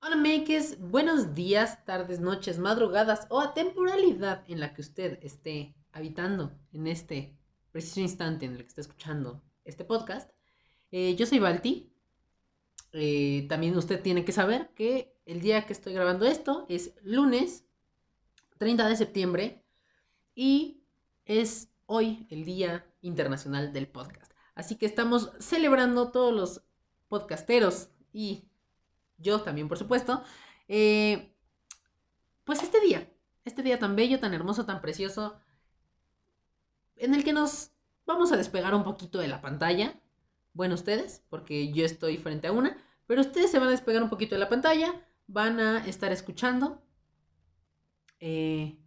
Hola Makes, buenos días, tardes, noches, madrugadas o a temporalidad en la que usted esté habitando en este preciso instante en el que está escuchando este podcast. Eh, yo soy Balti. Eh, también usted tiene que saber que el día que estoy grabando esto es lunes 30 de septiembre y es hoy el Día Internacional del Podcast. Así que estamos celebrando todos los podcasteros y yo también, por supuesto, eh, pues este día, este día tan bello, tan hermoso, tan precioso, en el que nos vamos a despegar un poquito de la pantalla. Bueno, ustedes, porque yo estoy frente a una, pero ustedes se van a despegar un poquito de la pantalla, van a estar escuchando, eh,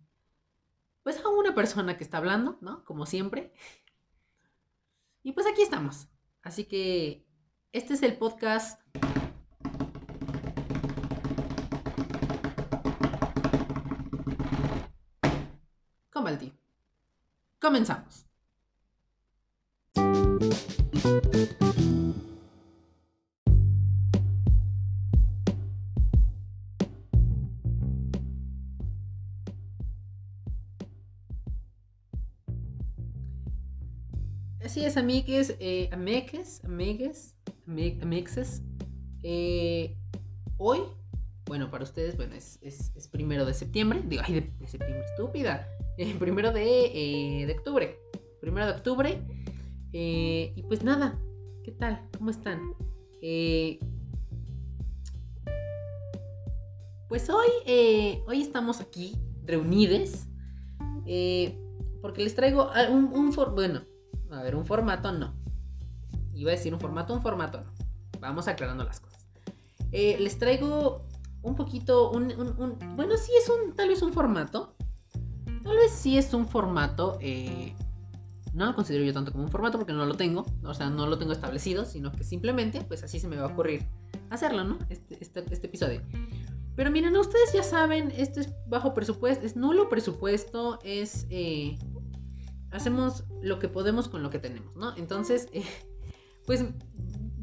pues a una persona que está hablando, ¿no? Como siempre. Y pues aquí estamos. Así que este es el podcast Comenzamos. Así es, amigues, eh, amigues, amigues, amixes. Eh, hoy, bueno, para ustedes, bueno, es, es, primero de septiembre. Digo, ay, de, septiembre, estúpida. Eh, primero de, eh, de, octubre. Primero de octubre. Eh, y pues nada, ¿qué tal? ¿Cómo están? pues hoy, hoy estamos aquí, reunidos. porque les traigo un, un bueno, a ver, un formato no. Iba a decir un formato, un formato no. Vamos aclarando las cosas. les traigo un poquito, un, bueno, sí es un, tal vez un formato. Tal vez sí es un formato, eh, no lo considero yo tanto como un formato porque no lo tengo, o sea, no lo tengo establecido, sino que simplemente, pues así se me va a ocurrir hacerlo, ¿no? Este, este, este episodio. Pero miren, ustedes ya saben, esto es bajo presupuesto, es nulo presupuesto, es... Eh, hacemos lo que podemos con lo que tenemos, ¿no? Entonces, eh, pues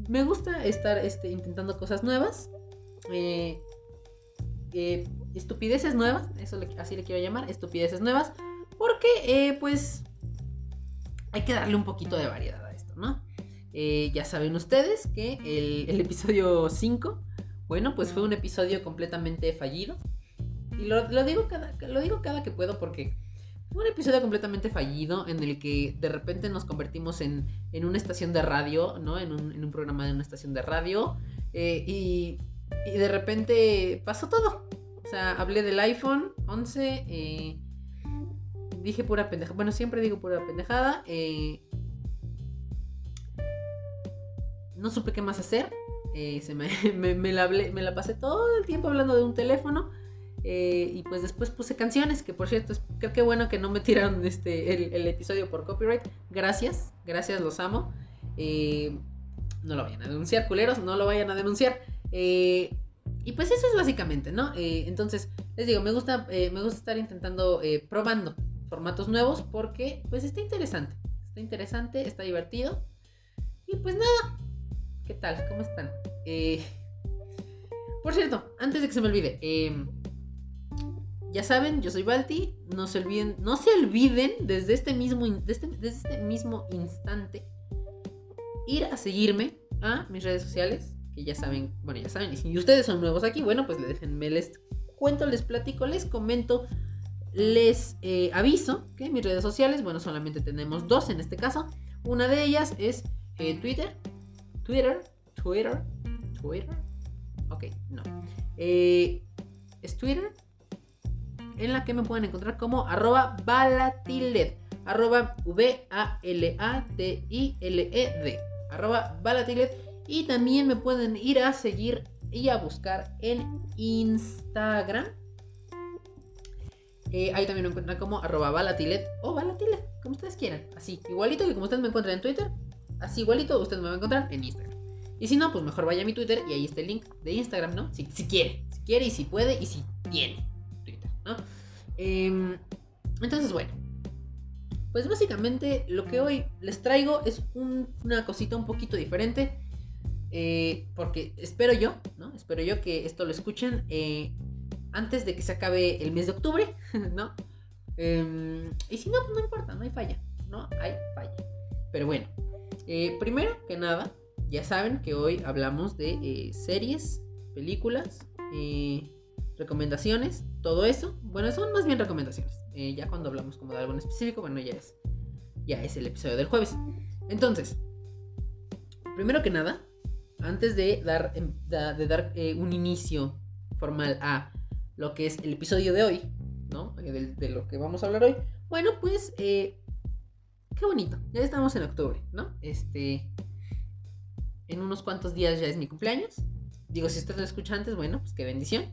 me gusta estar este, intentando cosas nuevas. Eh, eh, estupideces nuevas, eso así le quiero llamar, estupideces nuevas, porque eh, pues hay que darle un poquito de variedad a esto, ¿no? Eh, ya saben ustedes que el, episodio 5, bueno, pues fue un episodio completamente fallido. Y lo, digo, cada, lo digo cada que puedo porque fue un episodio completamente fallido en el que de repente nos convertimos en, una estación de radio, ¿no? En un, en programa de una estación de radio. y y de repente pasó todo. O sea, hablé del iPhone 11. Eh, dije pura pendejada. Bueno, siempre digo pura pendejada. Eh, no supe qué más hacer. Eh, se me, me, la la pasé todo el tiempo hablando de un teléfono. y pues después puse canciones, que por cierto, creo que bueno que no me tiraron este, el, el episodio por copyright. Gracias, gracias, los amo. no lo vayan a denunciar, culeros, no lo vayan a denunciar. Eh, y pues eso es básicamente, ¿no? Eh, entonces, les digo, me gusta, eh, me gusta estar intentando, probando formatos nuevos porque pues está interesante. Está interesante, está divertido. Y pues nada, ¿qué tal? ¿Cómo están? por cierto, antes de que se me olvide, em, ya saben, yo soy Balti. No se olviden, no se olviden desde este mismo, desde, desde este mismo instante ir a seguirme a mis redes sociales ya saben, bueno, ya saben, y si ustedes son nuevos aquí, bueno, pues déjenme, les cuento, les platico, les comento, les eh, aviso que mis redes sociales, bueno, solamente tenemos dos en este caso. Una de ellas es eh, Twitter, Twitter, Twitter, Twitter, ok, no. Eh, es Twitter, en la que me pueden encontrar como arroba balatiled, arroba V-A-L-A-T-I-L-E-D, arroba balatiled y también me pueden ir a seguir y a buscar en Instagram. Eh, ahí también me encuentran como arroba balatilet o balatilet, como ustedes quieran. Así, igualito que como ustedes me encuentran en Twitter, así igualito ustedes me van a encontrar en Instagram. Y si no, pues mejor vaya a mi Twitter y ahí está el link de Instagram, ¿no? Si, si quiere, si quiere y si puede y si tiene Twitter, ¿no? Em, entonces, bueno. Pues básicamente lo que hoy les traigo es una cosita un poquito diferente. Eh, porque espero yo, ¿no? Espero yo que esto lo escuchen eh, antes de que se acabe el mes de octubre, ¿no? Em, y si no, pues no importa, no hay falla, ¿no? Hay falla. Pero bueno, eh, primero que nada, ya saben que hoy hablamos de series, películas, recomendaciones, todo eso. Bueno, son más bien recomendaciones. ya cuando hablamos como de algo en específico, bueno, ya es, ya es el episodio del jueves. Entonces, primero que nada, antes de dar, em, de, dar eh, un inicio formal a lo que es el episodio de hoy, ¿no? Eh, de, lo que vamos a hablar hoy. Bueno, pues, eh, qué bonito. Ya estamos en octubre, ¿no? Este, en unos cuantos días ya es mi cumpleaños. Digo, si usted lo escucha antes, bueno, pues qué bendición.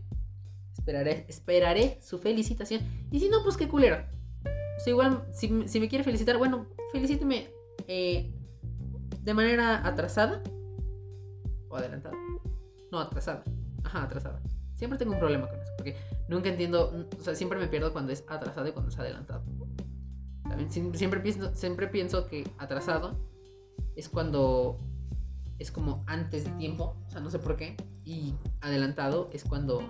Esperaré, esperaré su felicitación. Y si no, pues qué culero. O sea, igual, si, si me quiere felicitar, bueno, felicíteme de manera atrasada o adelantada. No, atrasada. Ajá, atrasada. Siempre tengo un problema con eso, porque nunca entiendo, o sea, siempre me pierdo cuando es atrasado y cuando es adelantado. También siempre pienso, siempre pienso que atrasado es cuando es como antes de tiempo, o sea, no sé por qué, y adelantado es cuando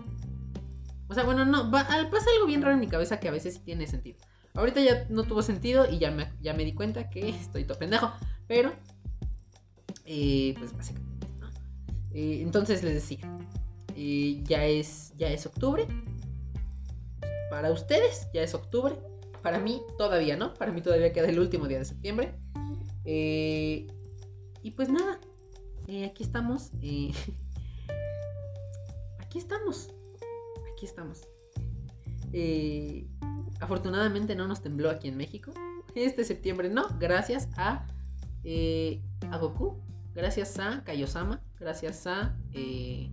o sea, bueno, no, pasa algo bien raro en mi cabeza que a veces tiene sentido. Ahorita ya no tuvo sentido y ya me, ya me di cuenta que estoy todo pendejo, pero eh, pues básicamente eh, entonces les decía, eh, ya, es, ya es octubre. Para ustedes ya es octubre. Para mí todavía no. Para mí todavía queda el último día de septiembre. Eh, y pues nada. aquí estamos. aquí estamos. Aquí estamos. afortunadamente no nos tembló aquí en México. Este septiembre no. Gracias a, a Goku gracias a Kaiosama, gracias a. Eh,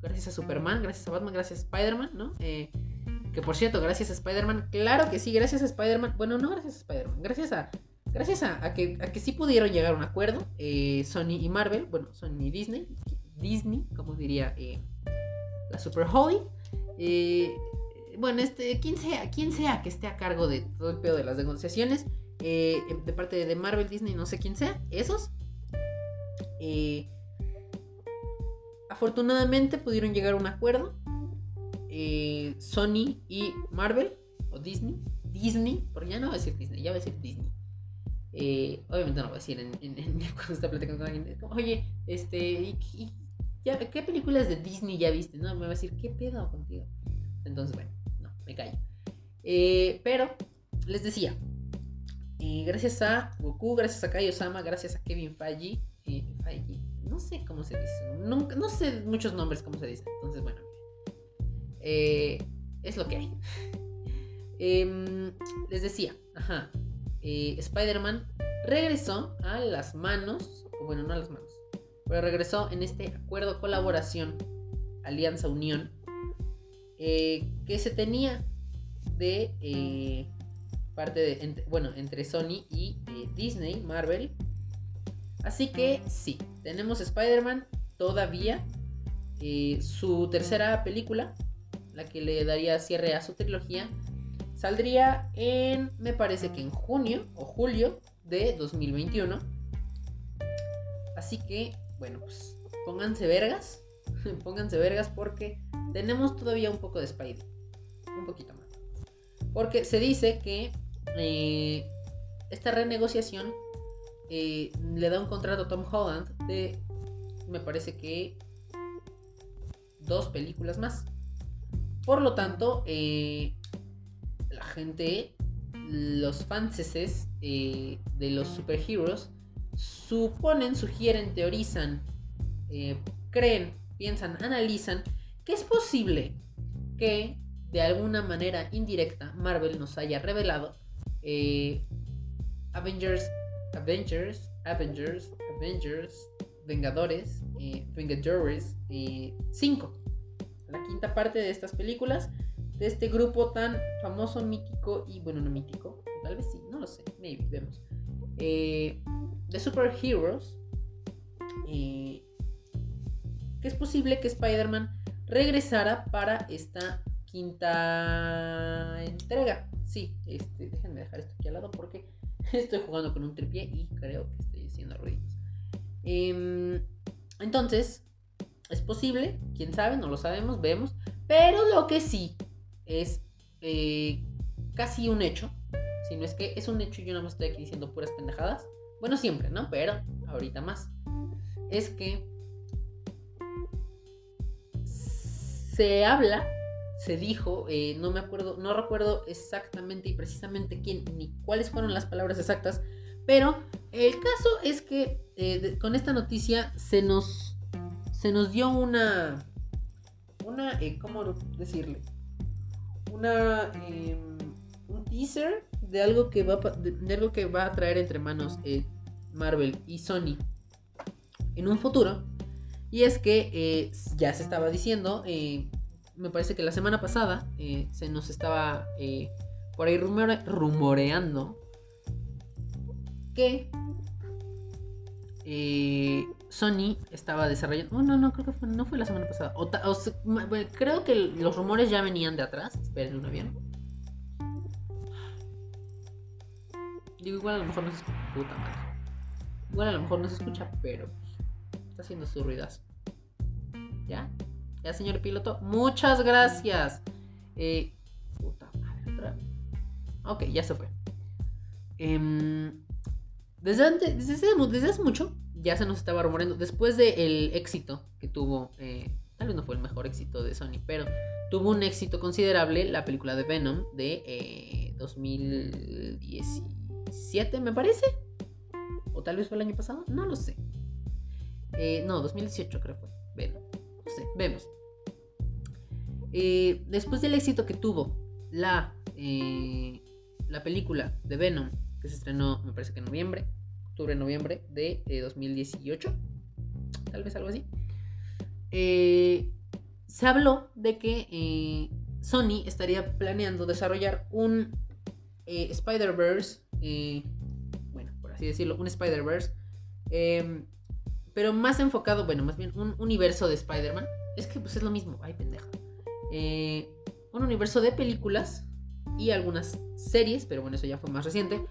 gracias a Superman, gracias a Batman, gracias a Spider-Man, ¿no? Eh, que por cierto, gracias a Spider-Man, claro que sí, gracias a Spider-Man. Bueno, no gracias a Spider-Man, gracias a. Gracias a, que, a que sí pudieron llegar a un acuerdo, eh, Sony y Marvel, bueno, Sony y Disney, Disney, como diría la Super Holly. bueno, este, quien sea, quien sea que esté a cargo de todo el pedo de las negociaciones, eh, de parte de Marvel, Disney, no sé quién sea, esos. Eh, afortunadamente pudieron llegar a un acuerdo. Eh, Sony y Marvel, o Disney, Disney, porque ya no va a decir Disney, ya va a decir Disney. obviamente no va a decir en, cuando está platicando con alguien. Oye, este, ¿qué películas de Disney ya viste? No, me va a decir, ¿qué pedo contigo? Entonces, bueno, no, me callo. pero, les decía, gracias a Goku, gracias a Kaiosama, gracias a Kevin Feige, eh, no sé cómo se dice, no sé muchos nombres cómo se dice, entonces bueno, eh, es lo que hay. Em, les decía, ajá, eh, Spider-Man regresó a las manos, bueno, no a las manos, pero regresó en este acuerdo colaboración, alianza, unión, que se tenía de parte de, bueno, entre Sony y eh, Disney, Marvel. Así que sí, tenemos Spider-Man todavía. Eh, su tercera película, la que le daría cierre a su trilogía, saldría en, me parece que en junio o julio de 2021. Así que, bueno, pues pónganse vergas. pónganse vergas porque tenemos todavía un poco de Spider. Un poquito más. Porque se dice que eh, esta renegociación eh, le da un contrato a Tom Holland de, me parece que, dos películas más. Por lo tanto, eh, la gente, los fanses de los superhéroes, suponen, sugieren, teorizan, creen, piensan, analizan que es posible que de alguna manera indirecta Marvel nos haya revelado eh, Avengers, Avengers, Avengers, Avengers, Vengadores, eh, Vengadores 5. la quinta parte de estas películas, de este grupo tan famoso, mítico y bueno, no mítico, tal vez sí, no lo sé, maybe, vemos. Eh, de superheroes, eh, que es posible que Spider-Man regresara para esta quinta entrega. Sí, este, déjenme dejar esto aquí al lado porque estoy jugando con un tripié y creo que estoy haciendo ruidos. Em, entonces, es posible, quién sabe, no lo sabemos, vemos. Pero lo que sí es eh, casi un hecho. Si no es que es un hecho, yo no me estoy aquí diciendo puras pendejadas. Bueno, siempre, ¿no? Pero ahorita más. Es que se habla, se dijo, eh, no me acuerdo, no recuerdo exactamente y precisamente quién ni cuáles fueron las palabras exactas, pero el caso es que eh, con esta noticia se nos, se nos dio una, una, eh, ¿cómo decirle? Una, un teaser de algo que va, de, algo que va a traer entre manos Marvel y Sony en un futuro. Y es que ya se estaba diciendo, me parece que la semana pasada eh, se nos estaba por ahí rumoreando que Sony estaba desarrollando. no, no, creo que no fue la semana pasada. creo que los rumores ya venían de atrás. Esperen una bien. Digo, igual a lo mejor no se escucha. Puta madre. Igual a lo mejor no se escucha, pero está haciendo su ruidas. ¿Ya? Ya, señor piloto. Muchas gracias. Eh, puta madre. Ok, ya se fue. Em, desde, hace mucho ya se nos estaba rumoreando. Después del éxito que tuvo, eh, tal vez no fue el mejor éxito de Sony, pero tuvo un éxito considerable la película de Venom de 2017, eh, me parece. O tal vez fue el año pasado, no lo sé. Eh, no, 2018 creo fue. Venom. Vemos. Eh, después del éxito que tuvo la, eh, la película de Venom, que se estrenó, me parece que en noviembre, octubre-noviembre de 2018, tal vez algo así, se habló de que Sony estaría planeando desarrollar un Spider-Verse, bueno, por así decirlo, un Spider-Verse em, pero más enfocado, bueno, más bien un universo de Spider-Man. Es que pues es lo mismo, ay pendejo. Eh, un universo de películas y algunas series, pero bueno, eso ya fue más reciente,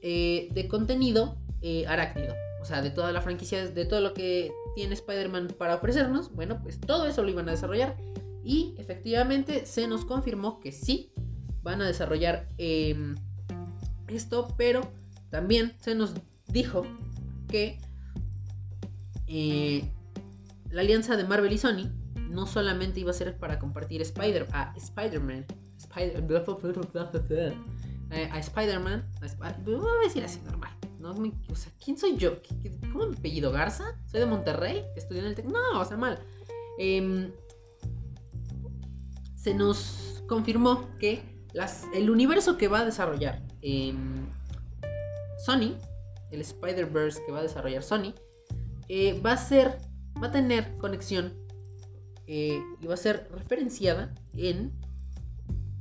eh, de contenido eh, arácnido. O sea, de toda la franquicia, de todo lo que tiene Spider-Man para ofrecernos, bueno, pues todo eso lo iban a desarrollar. Y efectivamente se nos confirmó que sí, van a desarrollar esto, pero también se nos dijo que eh, la alianza de Marvel y Sony no solamente iba a ser para compartir Spider a Spider-Man, Spider a Spider-Man, voy a decir así normal. No sea, ¿quién soy yo? ¿Cómo mi apellido? ¿Garza? ¿Soy de Monterrey? ¿Estudié en el TEC? No, o sea, mal. Em, se nos confirmó que el universo que va a desarrollar em, Sony, el Spider-Verse que va a desarrollar Sony, eh, va a ser, va a tener conexión eh, y va a ser referenciada en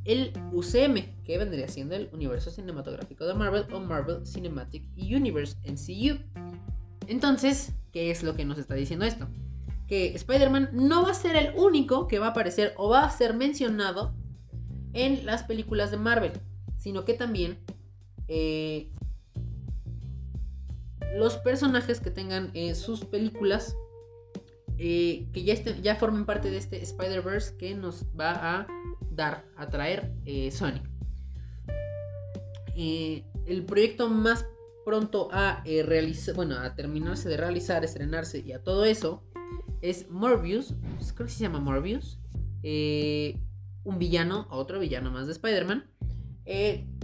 el UCM, que vendría siendo el universo cinematográfico de Marvel o Marvel Cinematic Universe, MCU. Entonces, ¿qué es lo que nos está diciendo esto? Que Spider-Man no va a ser el único que va a aparecer o va a ser mencionado en las películas de Marvel, sino que también eh, los personajes que tengan eh, sus películas eh, que ya, ya formen parte de este Spider-Verse que nos va a dar, a traer eh, Sony. el proyecto más pronto a realizar, bueno, a terminarse de realizar, estrenarse y a todo eso es Morbius, creo que se llama Morbius, un villano, otro villano más de Spider-Man,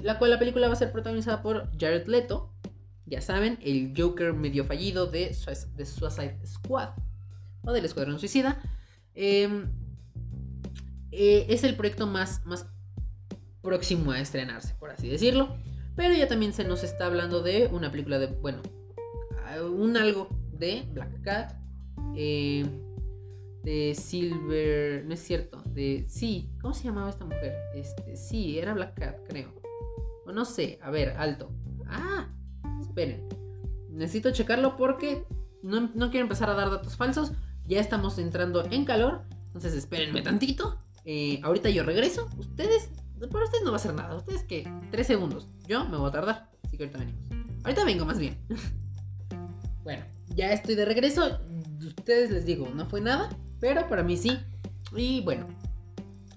la cual la película va a ser protagonizada por Jared Leto, ya saben, el Joker medio fallido de, Suicide Squad o del Escuadrón Suicida. Em, eh, es el proyecto más, más próximo a estrenarse, por así decirlo. Pero ya también se nos está hablando de una película de, bueno, un algo de Black Cat, em, de Silver, no es cierto, de, sí, ¿cómo se llamaba esta mujer? Este, sí, era Black Cat, creo. O no sé, a ver, alto. Ah, esperen. Necesito checarlo porque no, quiero empezar a dar datos falsos. Ya estamos entrando en calor. Entonces espérenme tantito. Eh, ahorita yo regreso. Ustedes, para ustedes no va a ser nada. Ustedes que tres segundos. Yo me voy a tardar. Así que ahorita venimos. Ahorita vengo más bien. bueno, ya estoy de regreso. Ustedes les digo, no fue nada, pero para mí sí. Y bueno,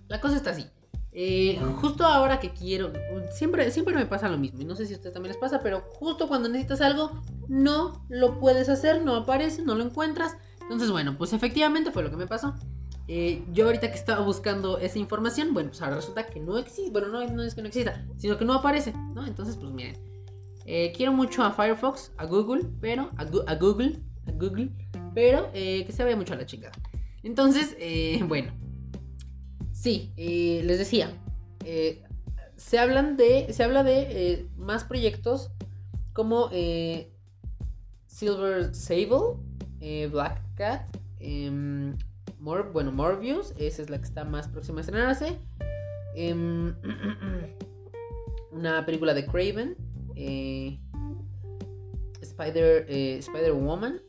la cosa está así. Eh, justo ahora que quiero, siempre, siempre me pasa lo mismo, y no sé si a ustedes también les pasa, pero justo cuando necesitas algo, no lo puedes hacer, no aparece, no lo encuentras. Entonces, bueno, pues efectivamente fue lo que me pasó. Eh, yo ahorita que estaba buscando esa información, bueno, pues ahora resulta que no existe, bueno, no, no es que no exista, sino que no aparece, ¿no? Entonces, pues miren, eh, quiero mucho a Firefox, a Google, pero a, Google, a Google, pero eh, que se vaya mucho a la chingada. Entonces, bueno, sí, les decía, se hablan de, se habla de más proyectos como Silver Sable, Black Cat, em, bueno, Morbius, esa es la que está más próxima a estrenarse. Em, una película de Craven. Eh, Spider, eh, Spider Woman.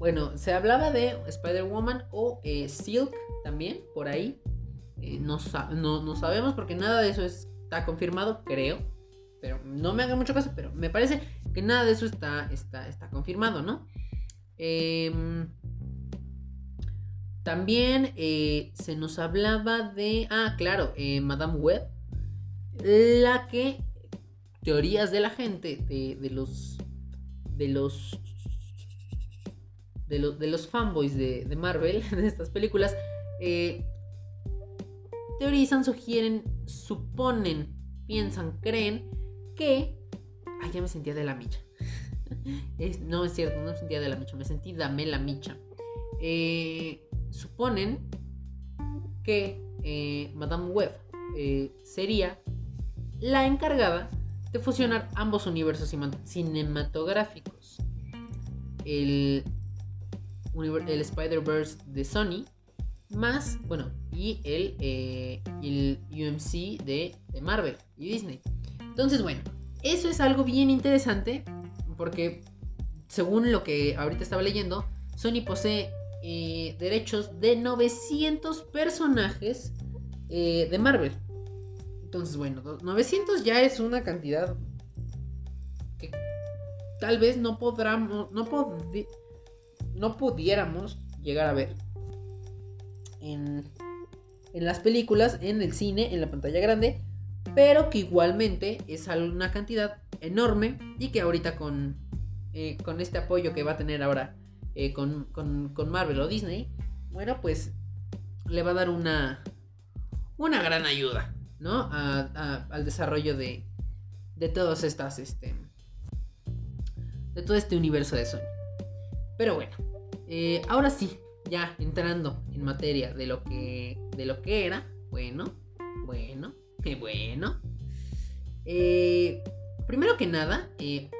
Bueno, se hablaba de Spider Woman o eh, Silk también, por ahí. No, no, sabemos porque nada de eso está confirmado, creo. Pero no me hagan mucho caso, pero me parece que nada de eso está, está, está confirmado, ¿no? Eh, también eh, se nos hablaba de. Ah, claro, eh, Madame Web. La que. Teorías de la gente. De, los. De los. De, de los fanboys de, Marvel. De estas películas. Eh, teorizan, sugieren, suponen, piensan, creen que. Ay, ya me sentía de la micha. no es cierto, no me sentía de la micha, me sentí dame la micha. Eh, suponen que eh, Madame Web sería la encargada de fusionar ambos universos cinematográficos. El, el Spider-Verse de Sony, más, bueno, y el, eh, el UMC de, de Marvel y Disney. Entonces, bueno, eso es algo bien interesante porque según lo que ahorita estaba leyendo, Sony posee eh, derechos de 900 personajes eh, de Marvel. Entonces, bueno, 900 ya es una cantidad que tal vez no podamos, no, no pudiéramos llegar a ver en, en las películas, en el cine, en la pantalla grande, pero que igualmente es una cantidad enorme y que ahorita con, eh, con este apoyo que va a tener ahora eh, con, Marvel o Disney, bueno, pues le va a dar una, una gran ayuda, ¿no? al desarrollo de, de todas estas, este, de todo este universo de Sony. Pero bueno, eh, ahora sí, ya entrando en materia de lo que, de lo que era, bueno, bueno, qué bueno. Eh, primero que nada,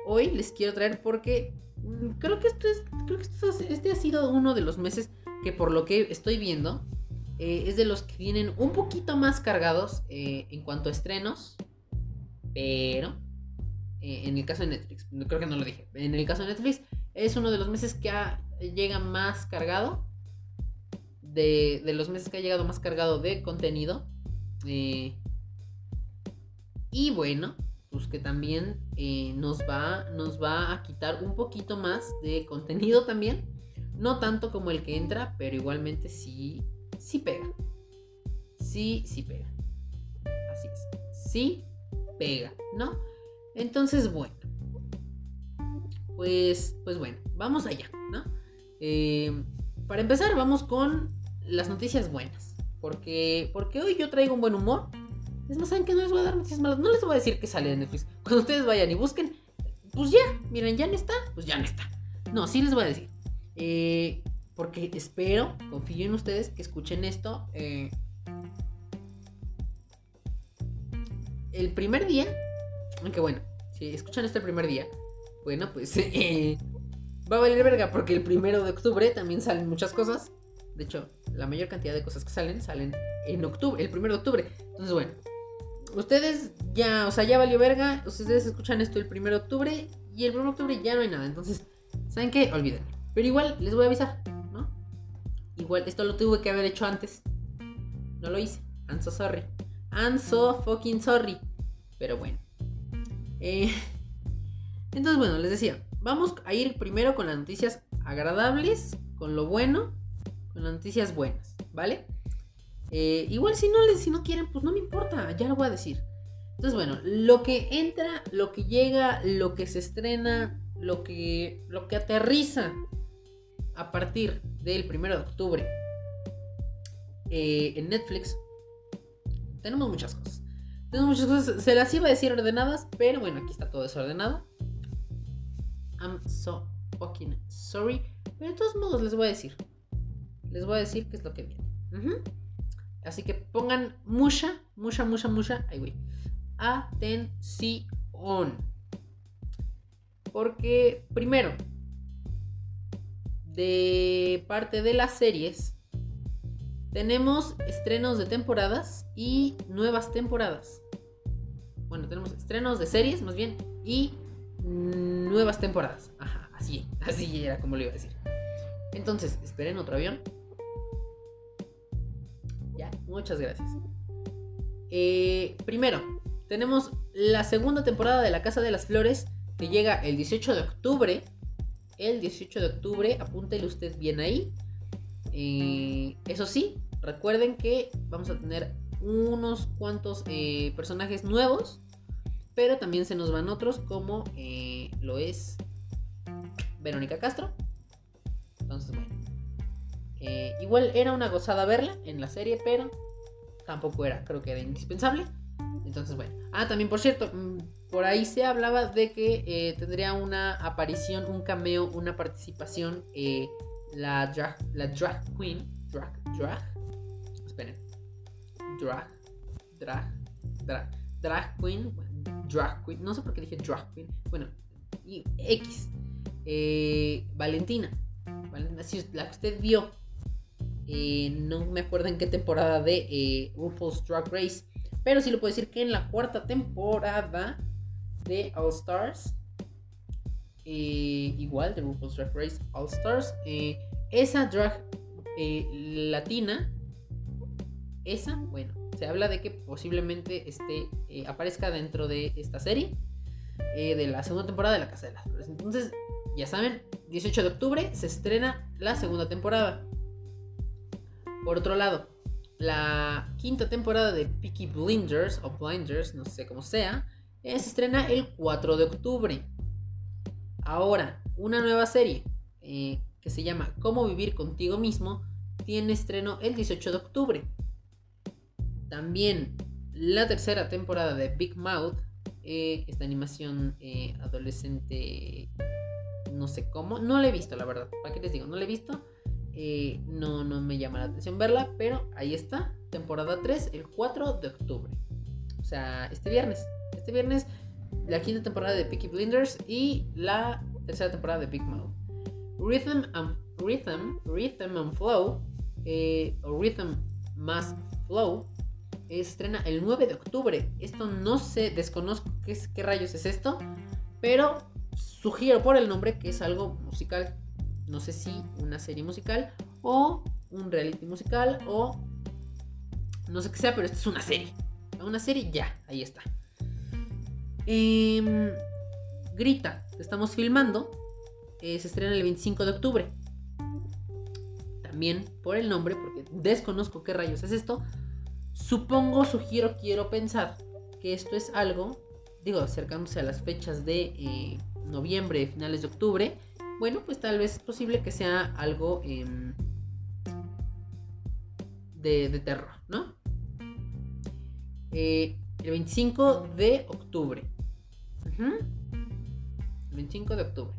hoy les quiero traer porque Mm, creo que esto es. Creo que este ha sido uno de los meses que, por lo que estoy viendo, eh, es de los que vienen un poquito más cargados eh, en cuanto a estrenos. Pero. Eh, en el caso de Netflix, creo que no lo dije. En el caso de Netflix, es uno de los meses que llega más cargado. De, los meses que ha llegado más cargado de contenido. y bueno, pues que también eh, nos, va, nos va a quitar un poquito más de contenido también. No tanto como el que entra, pero igualmente sí, sí pega. Sí, sí pega. Así es. Sí pega, ¿no? Entonces, bueno. Pues, pues bueno, vamos allá, ¿no? Eh, para empezar, vamos con las noticias buenas. Porque, porque hoy yo traigo un buen humor es más, ¿saben que No les voy a dar noticias malas. No les voy a decir que sale de Netflix. Cuando ustedes vayan y busquen, pues ya, miren, ya no está, pues ya no está. No, sí les voy a decir. Eh, porque espero, confío en ustedes que escuchen esto. Eh, el primer día, aunque bueno, si escuchan esto el primer día, bueno, pues eh, va a valer verga porque el primero de octubre también salen muchas cosas. De hecho, la mayor cantidad de cosas que salen salen en octubre, el primero de octubre. Entonces, bueno, ustedes ya, o sea, ya valió verga. Ustedes escuchan esto el 1 de octubre y el 1 de octubre ya no hay nada. Entonces, ¿saben qué? Olvídenlo. Pero igual les voy a avisar, ¿no? Igual, esto lo tuve que haber hecho antes. No lo hice. I'm so sorry. I'm so fucking sorry. Pero bueno. Eh, entonces, bueno, les decía. vamos a ir primero con las noticias agradables, con lo bueno, con las noticias buenas, ¿vale? Eh, igual si no, si no quieren, pues no me importa, ya lo voy a decir. Entonces, bueno, lo que entra, lo que llega, lo que se estrena, lo que, lo que aterriza a partir del 1 de octubre eh, en Netflix, tenemos muchas cosas. Tenemos muchas cosas, se las iba a decir ordenadas, pero bueno, aquí está todo desordenado. I'm so fucking sorry. Pero de todos modos les voy a decir. Les voy a decir qué es lo que viene. Así que pongan mucha, mucha, mucha, mucha. Ahí voy. Atención. Porque, primero, de parte de las series, tenemos estrenos de temporadas y nuevas temporadas. Bueno, tenemos estrenos de series, más bien, y nuevas temporadas. Ajá, así, así era como lo iba a decir. Entonces, esperen otro avión. Ya, muchas gracias. Eh, primero, tenemos la segunda temporada de La Casa de las Flores que llega el 18 de octubre. El 18 de octubre, apúntele usted bien ahí. Eh, eso sí, recuerden que vamos a tener unos cuantos eh, personajes nuevos pero también se nos van otros como eh, lo es Verónica Castro. Entonces, bueno. Eh, igual era una gozada verla en la serie, pero tampoco era, creo que era indispensable. Entonces, bueno. Ah, también por cierto, mm, por ahí se hablaba de que eh, tendría una aparición, un cameo, una participación, la, drag, la drag queen. Drag, drag. Esperen. Drag, drag, drag, drag queen drag queen, no sé por qué dije drag queen, bueno, y X, eh, Valentina, la que usted vio, eh, no me acuerdo en qué temporada de eh, RuPaul's Drag Race, pero sí lo puedo decir que en la cuarta temporada de All Stars, igual de RuPaul's Drag Race All Stars, esa drag latina, esa, bueno, se habla de que posiblemente este, aparezca dentro de esta serie eh, de la segunda temporada de La Casa de las Flores. Entonces, ya saben, 18 de octubre se estrena la segunda temporada. Por otro lado, la quinta temporada de Peaky Blinders o Blinders, no sé cómo sea, se estrena el 4 de octubre. Ahora, una nueva serie que se llama Cómo vivir contigo mismo tiene estreno el 18 de octubre. También la tercera temporada de Big Mouth, eh, esta animación eh, adolescente, no sé cómo, no la he visto, la verdad. ¿Para qué les digo? No la he visto. Eh, no, no me llama la atención verla, pero ahí está, temporada 3, el 4 de octubre. O sea, este viernes. Este viernes, la quinta temporada de Peaky Blinders y la tercera temporada de Big Mouth. Rhythm and, Rhythm, Rhythm and Flow, o Rhythm más Flow, se estrena el 9 de octubre. Esto no sé, desconozco qué, qué rayos es esto, pero sugiero por el nombre que es algo musical. No sé si una serie musical o un reality musical o no sé qué sea, pero esto es una serie. Una serie ya, ahí está. Em, Grita, estamos filmando, eh, se estrena el 25 de octubre. También por el nombre, porque desconozco qué rayos es esto, Supongo, sugiero, quiero pensar que esto es algo, digo, acercándose a las fechas de eh, noviembre, finales de octubre, bueno, pues tal vez es posible que sea algo em, de, terror, ¿no? Eh, el 25 de octubre. El 25 de octubre.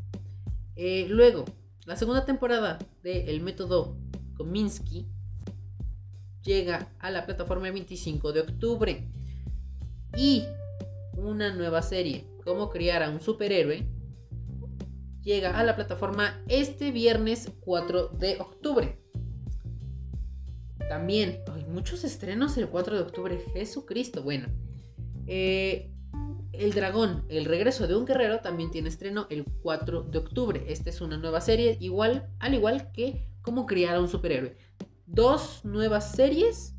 Eh, luego, la segunda temporada de El Método Kominsky llega a la plataforma el 25 de octubre. Y una nueva serie, Cómo criar a un superhéroe, llega a la plataforma este viernes 4 de octubre. También, hay muchos estrenos el 4 de octubre, Jesucristo. Bueno, eh, El Dragón, el regreso de un guerrero, también tiene estreno el 4 de octubre. Esta es una nueva serie, igual, al igual que Cómo criar a un superhéroe dos nuevas series.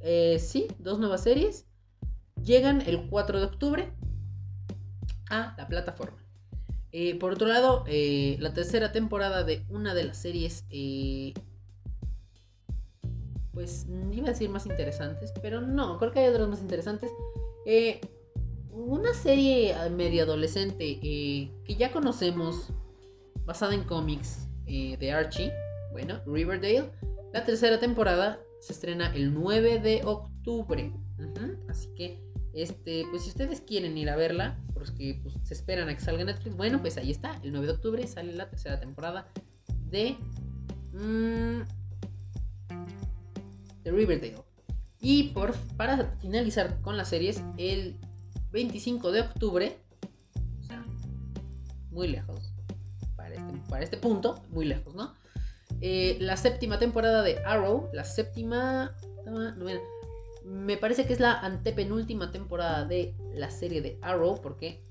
Eh, sí, dos nuevas series. Llegan el 4 de octubre a la plataforma. Eh, por otro lado, eh, la tercera temporada de una de las series, eh, pues iba a decir más interesantes, pero no, creo que hay otras más interesantes. una serie medio adolescente que ya conocemos, basada en cómics de Archie, bueno, Riverdale, la tercera temporada se estrena el 9 de octubre. así que este, pues si ustedes quieren ir a verla, porque pues, se esperan a que salga Netflix, bueno, pues ahí está, el 9 de octubre sale la tercera temporada de, mm, de Riverdale. Y por, para finalizar con las series, el 25 de octubre, o sea, muy lejos, para este, para este punto, muy lejos, ¿no? Eh, la séptima temporada de Arrow, la séptima, novena, me parece que es la antepenúltima temporada de la serie de Arrow, porque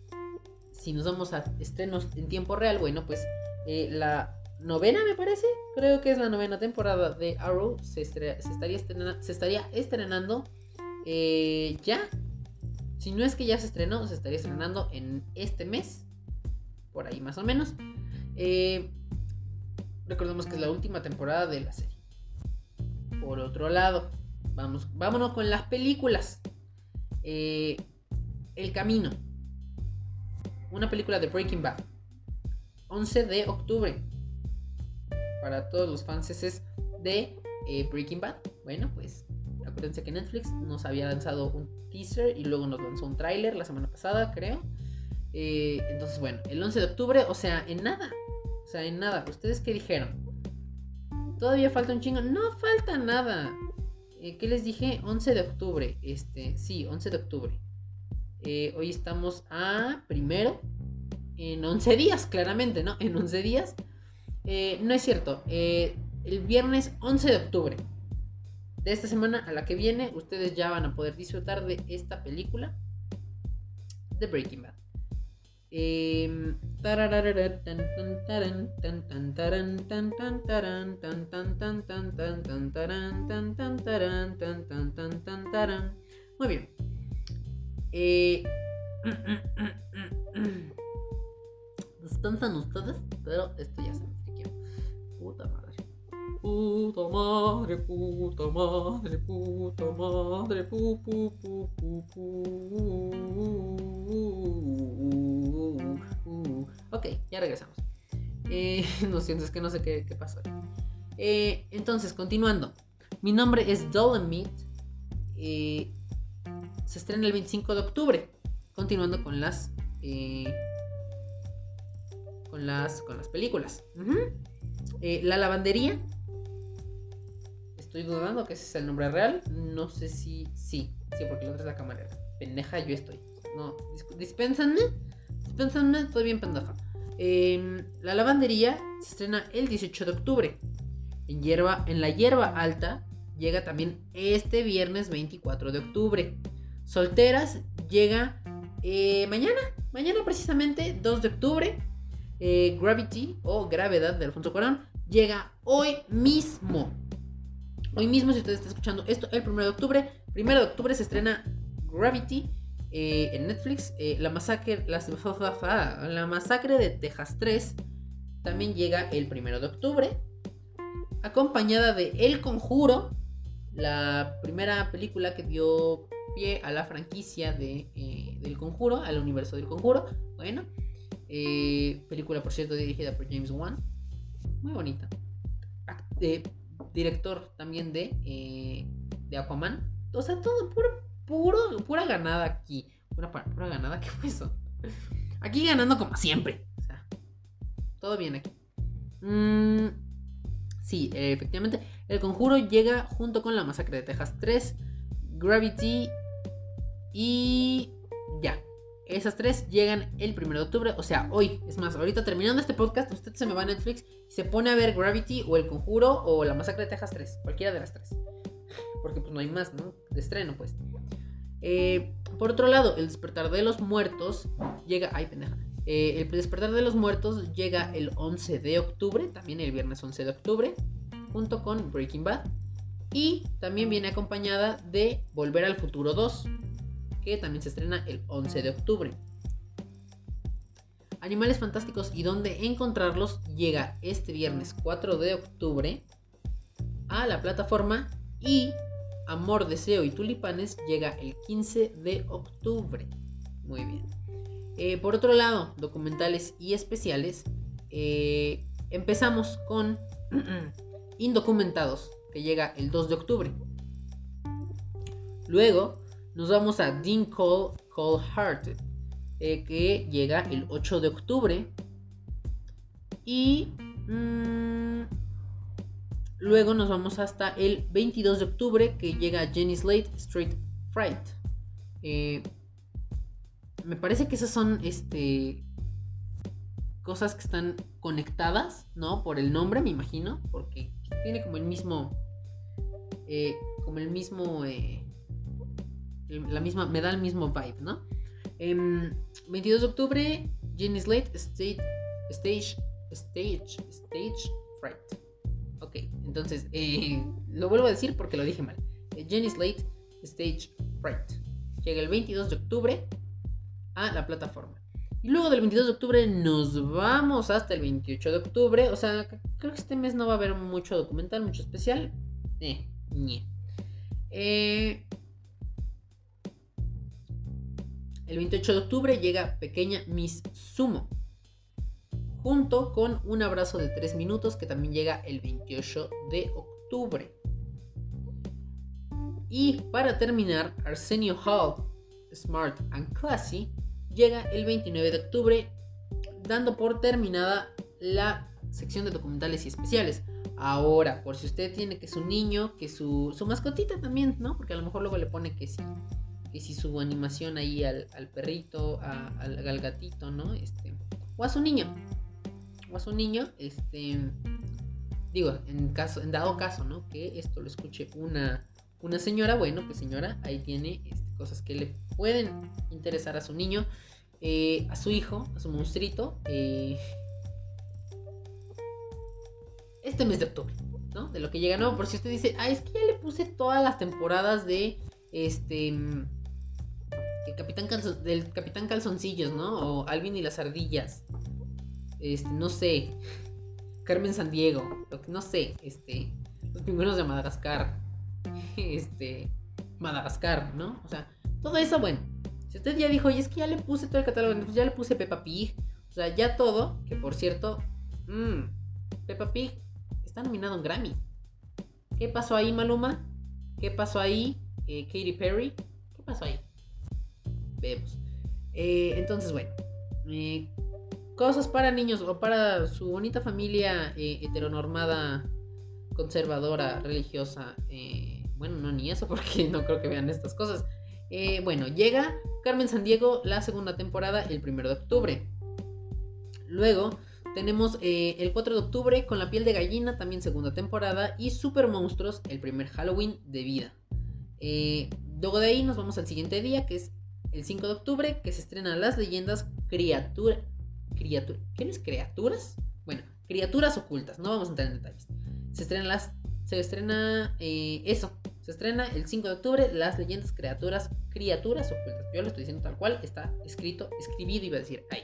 si nos vamos a estrenos en tiempo real, bueno, pues eh, la novena me parece, creo que es la novena temporada de Arrow, se, estaría, estrenando, se estaría estrenando eh, ya. Si no es que ya se estrenó, se estaría estrenando en este mes, por ahí más o menos. Eh, recordemos que es la última temporada de la serie. Por otro lado, Vamos, vámonos con las películas. Eh, El Camino. Una película de Breaking Bad. 11 de octubre. Para todos los fans de eh, Breaking Bad. Bueno, pues acuérdense que Netflix nos había lanzado un teaser y luego nos lanzó un tráiler la semana pasada, creo. Eh, entonces, bueno, el 11 de octubre, o sea, en nada. O sea, en nada. ¿Ustedes qué dijeron? Todavía falta un chingo. No falta nada. Eh, ¿Qué les dije? 11 de octubre. Este, sí, 11 de octubre. Eh, hoy estamos a primero. En 11 días, claramente, ¿no? En 11 días. Eh, no es cierto. el viernes 11 de octubre. De esta semana a la que viene, ustedes ya van a poder disfrutar de esta película. De Breaking Bad. Muy bien. Eh, Descansan ustedes, pero esto ya se me friqueó. Puta madre. Puta madre, puta madre, puta madre, pu. Ok, ya regresamos. Eh, no siento, es que no sé qué, pasó. Eh, entonces, continuando. Mi nombre es Dolomite. Eh, se estrena el 25 de octubre. Continuando con las. Eh, con las. con las películas. Eh, la lavandería Estoy dudando que ese es el nombre real. No sé si. Sí, sí, porque la otra es la camarera. Pendeja, yo estoy. No, Dispénsanme, estoy bien pendeja. Em, la lavandería se estrena el 18 de octubre. En, hierba, en la hierba alta llega también este viernes 24 de octubre. Solteras llega eh, mañana, mañana precisamente 2 de octubre. Eh, Gravity o Gravedad de Alfonso Cuarón llega hoy mismo. Hoy mismo, si usted está escuchando esto, el 1 de octubre, 1 de octubre se estrena Gravity eh, en Netflix. Eh, la, masacre, la, masacre de Texas 3 también llega el 1 de octubre. Acompañada de El Conjuro, la primera película que dio pie a la franquicia de, eh, del Conjuro, al universo del Conjuro. Bueno, película por cierto dirigida por James Wan. Muy bonita director también de, de Aquaman. O sea, todo puro, puro, pura ganada aquí. Pura, pura ganada, ¿qué fue eso? Aquí ganando como siempre. O sea, todo bien aquí. Mm, sí, efectivamente. El conjuro llega junto con la masacre de Texas 3, Gravity y ya. Esas tres llegan el 1 de octubre, o sea, hoy. Es más, ahorita terminando este podcast, usted se me va a Netflix y se pone a ver Gravity o El Conjuro o La Masacre de Texas 3. Cualquiera de las tres. Porque pues no hay más, ¿no? De estreno, pues. Eh, por otro lado, El Despertar de los Muertos llega... Ay, pendeja. Eh, el Despertar de los Muertos llega el 11 de octubre, también el viernes 11 de octubre, junto con Breaking Bad. Y también viene acompañada de Volver al Futuro 2, que también se estrena el 11 de octubre. Animales Fantásticos y dónde encontrarlos llega este viernes 4 de octubre a la plataforma y Amor, Deseo y Tulipanes llega el 15 de octubre. Muy bien. Eh, por otro lado, documentales y especiales. Eh, empezamos con Indocumentados, que llega el 2 de octubre. Luego nos vamos a Dean Cole Cold Hearted, eh, que llega el 8 de octubre. Y mm, luego nos vamos hasta el 22 de octubre, que llega Jenny Slate Street Fright. Eh, me parece que esas son este, cosas que están conectadas, ¿no? Por el nombre, me imagino, porque tiene como el mismo, eh, como el mismo, la misma, me da el mismo vibe, ¿no? 22 em, de octubre, Jenny Slate, Stage, Stage, Stage, Stage Fright. Entonces, eh, lo vuelvo a decir porque lo dije mal. Eh, Jenny Slate, Stage Fright. Llega el 22 de octubre a la plataforma. Y luego del 22 de octubre nos vamos hasta el 28 de octubre. O sea, creo que este mes no va a haber mucho documental, mucho especial. Eh, Eh, El 28 de octubre llega Pequeña Miss Sumo, junto con Un abrazo de 3 minutos que también llega el 28 de octubre. Y para terminar, Arsenio Hall, Smart and Classy, llega el 29 de octubre, dando por terminada la sección de documentales y especiales. Ahora, por si usted tiene que su niño, que su, su mascotita también, ¿no? Porque a lo mejor luego le pone que sí que si su animación ahí al, perrito, al, gatito, ¿no? Este, o a su niño, o a su niño, este, digo, en caso, en dado caso, ¿no? Que esto lo escuche una, una señora, bueno, pues señora, ahí tiene este, cosas que le pueden interesar a su niño, eh, a su hijo, a su monstruito, eh, este mes de octubre, ¿no? De lo que llega, no, por si usted dice, ah, es que ya le puse todas las temporadas de, este, Capitán del Capitán Calzoncillos, ¿no? O Alvin y las ardillas. Este, no sé. Carmen Sandiego. Lo que no sé. Este. Los pingüinos de Madagascar. Este. Madagascar, ¿no? O sea, todo eso, bueno. Si usted ya dijo, y es que ya le puse todo el catálogo, ya le puse Peppa Pig. O sea, ya todo. Que por cierto. Mmm, Peppa Pig está nominado en Grammy. ¿Qué pasó ahí, Maluma? ¿Qué pasó ahí, eh, Katy Perry? ¿Qué pasó ahí? vemos. Eh, entonces, bueno, eh, cosas para niños o para su bonita familia eh, heteronormada, conservadora, religiosa. bueno, no ni eso porque no creo que vean estas cosas. bueno, llega Carmen Sandiego la segunda temporada el 1 de octubre. Luego tenemos el 4 de octubre con la piel de gallina, también segunda temporada. Y Super Monstruos, el primer Halloween de vida. luego de ahí nos vamos al siguiente día, que es el 5 de octubre, que se estrenan las leyendas criatura. Criatura ¿Quiénes criaturas? Bueno, criaturas ocultas, no vamos a entrar en detalles. Se estrenan las. Se estrena eh, eso. Se estrena el 5 de octubre las leyendas criaturas, criaturas ocultas. Yo lo estoy diciendo tal cual, está escrito, escribido, iba a decir ahí.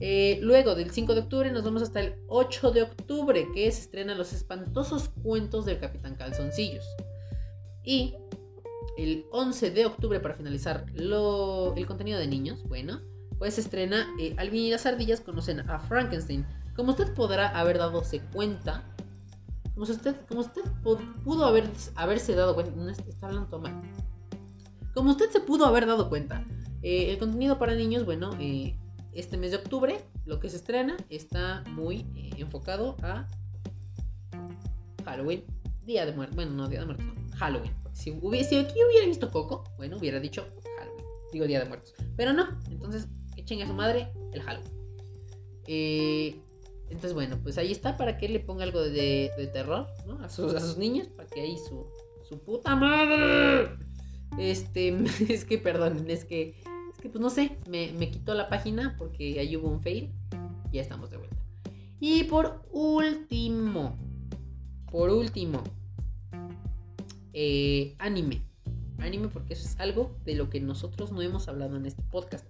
Eh, luego del 5 de octubre nos vamos hasta el 8 de octubre, que se estrenan los espantosos cuentos del Capitán Calzoncillos. Y el 11 de octubre para finalizar el contenido de niños, bueno, pues se estrena eh, Alvin y las ardillas conocen a Frankenstein. Como usted podrá haber dado cuenta, como usted, como usted pudo haber, haberse dado cuenta, no está hablando mal. Como usted se pudo haber dado cuenta, eh, el contenido para niños, bueno, eh, este mes de octubre, lo que se estrena está muy enfocado a Halloween, Día de Muerte, bueno, no Día de Muerte, no, Halloween. Si, hubiese, aquí hubiera visto Coco, bueno, hubiera dicho Halloween. Digo Día de Muertos. Pero no, entonces echen a su madre el Halloween. Eh, entonces, bueno, pues ahí está para que le ponga algo de, terror, ¿no? A sus, a sus niños, para que ahí su, su puta madre. Este, es que, perdón, es que, es que, pues no sé, me, me quitó la página porque ahí hubo un fail. Ya estamos de vuelta. Y por último, por último, eh, anime. Anime porque eso es algo de lo que nosotros no hemos hablado en este podcast.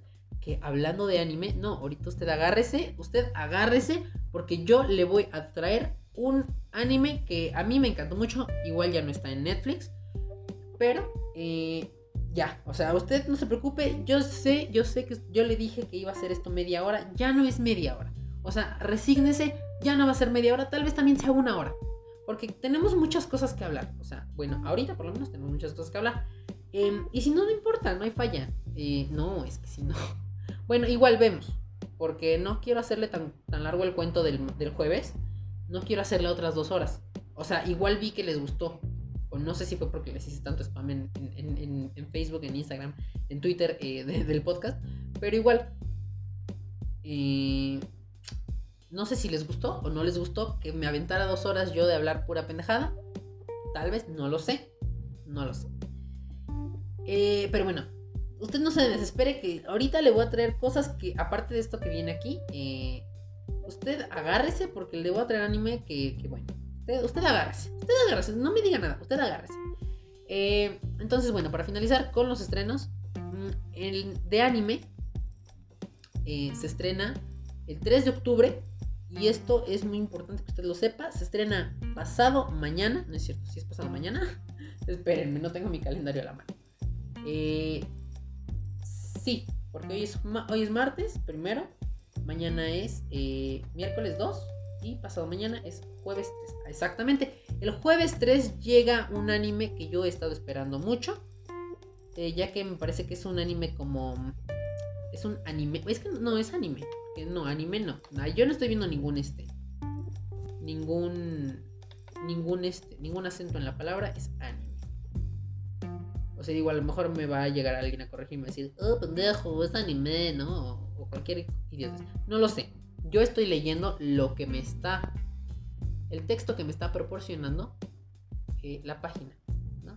Que hablando de anime, no, ahorita usted agárrese, usted agárrese, porque yo le voy a traer un anime que a mí me encantó mucho, igual ya no está en Netflix, pero eh, ya, o sea, usted no se preocupe, yo sé, yo sé que yo le dije que iba a hacer esto media hora, ya no es media hora, o sea, resígnese, ya no va a ser media hora, tal vez también sea una hora, porque tenemos muchas cosas que hablar, o sea, bueno, ahorita por lo menos tenemos muchas cosas que hablar, em, y si no, no importa, no hay falla, eh, no, es que si no, bueno, igual vemos, porque no quiero hacerle tan, tan largo el cuento del, del jueves, no quiero hacerle otras dos horas. O sea, igual vi que les gustó. O no sé si fue porque les hice tanto spam en, Facebook, en Instagram, en Twitter eh, del podcast. Pero igual. Eh, no sé si les gustó o no les gustó que me aventara dos horas yo de hablar pura pendejada. Tal vez, no lo sé. No lo sé. Eh, pero bueno, usted no se desespere que ahorita le voy a traer cosas que, aparte de esto que viene aquí, usted agárrese porque le voy a traer anime que, bueno, usted, agárrese, usted agárrese, no me diga nada, usted agárrese. Eh, entonces, bueno, para finalizar con los estrenos, mm, el de anime eh, se estrena el 3 de octubre y esto es muy importante que usted lo sepa, se estrena pasado mañana, no es cierto, si es pasado mañana, espérenme, no tengo mi calendario a la mano. Eh, sí, porque hoy es, hoy es martes, primero, Mañana es eh, miércoles 2 y pasado mañana es jueves 3. Exactamente. El jueves 3 llega un anime que yo he estado esperando mucho. Eh, ya que me parece que es un anime como... Es un anime... Es que no es anime. No, anime no. Yo no estoy viendo ningún este. Ningún... Ningún este. Ningún acento en la palabra es sea, digo, a lo mejor me va a llegar alguien a corregirme y decir, oh, pendejo, es anime, ¿no? o cualquier idiota. No lo sé. Yo estoy leyendo lo que me está. El texto que me está proporcionando eh, la página. ¿no?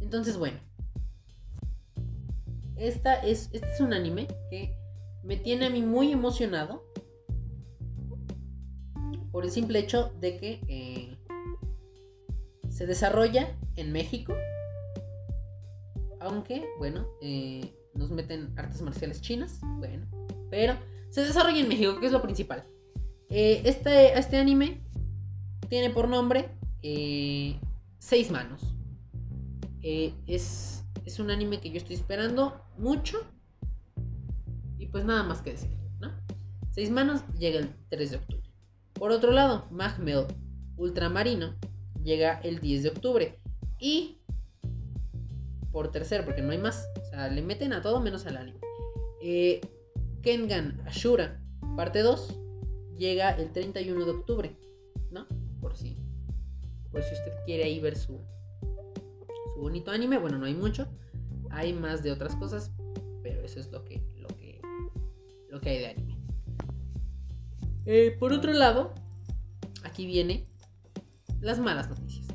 Entonces, bueno. Esta es, este es un anime que me tiene a mí muy emocionado. Por el simple hecho de que eh, se desarrolla en México. Aunque, bueno, eh, nos meten artes marciales chinas, bueno, pero se desarrolla en México, que es lo principal. Eh, este, este anime tiene por nombre eh, Seis Manos. Es, es un anime que yo estoy esperando mucho. Y pues nada más que decir, ¿no? Seis Manos llega el 3 de octubre. Por otro lado, Magmel Ultramarino llega el 10 de octubre. Y por tercer, porque no hay más. O sea, le meten a todo menos al anime. Eh, Kengan Ashura, parte 2, llega el 31 de octubre, ¿no? Por si, por si usted quiere ahí ver su, su bonito anime. Bueno, no hay mucho. Hay más de otras cosas, pero eso es lo que, lo que, lo que hay de anime. Eh, por otro lado, aquí viene las malas noticias.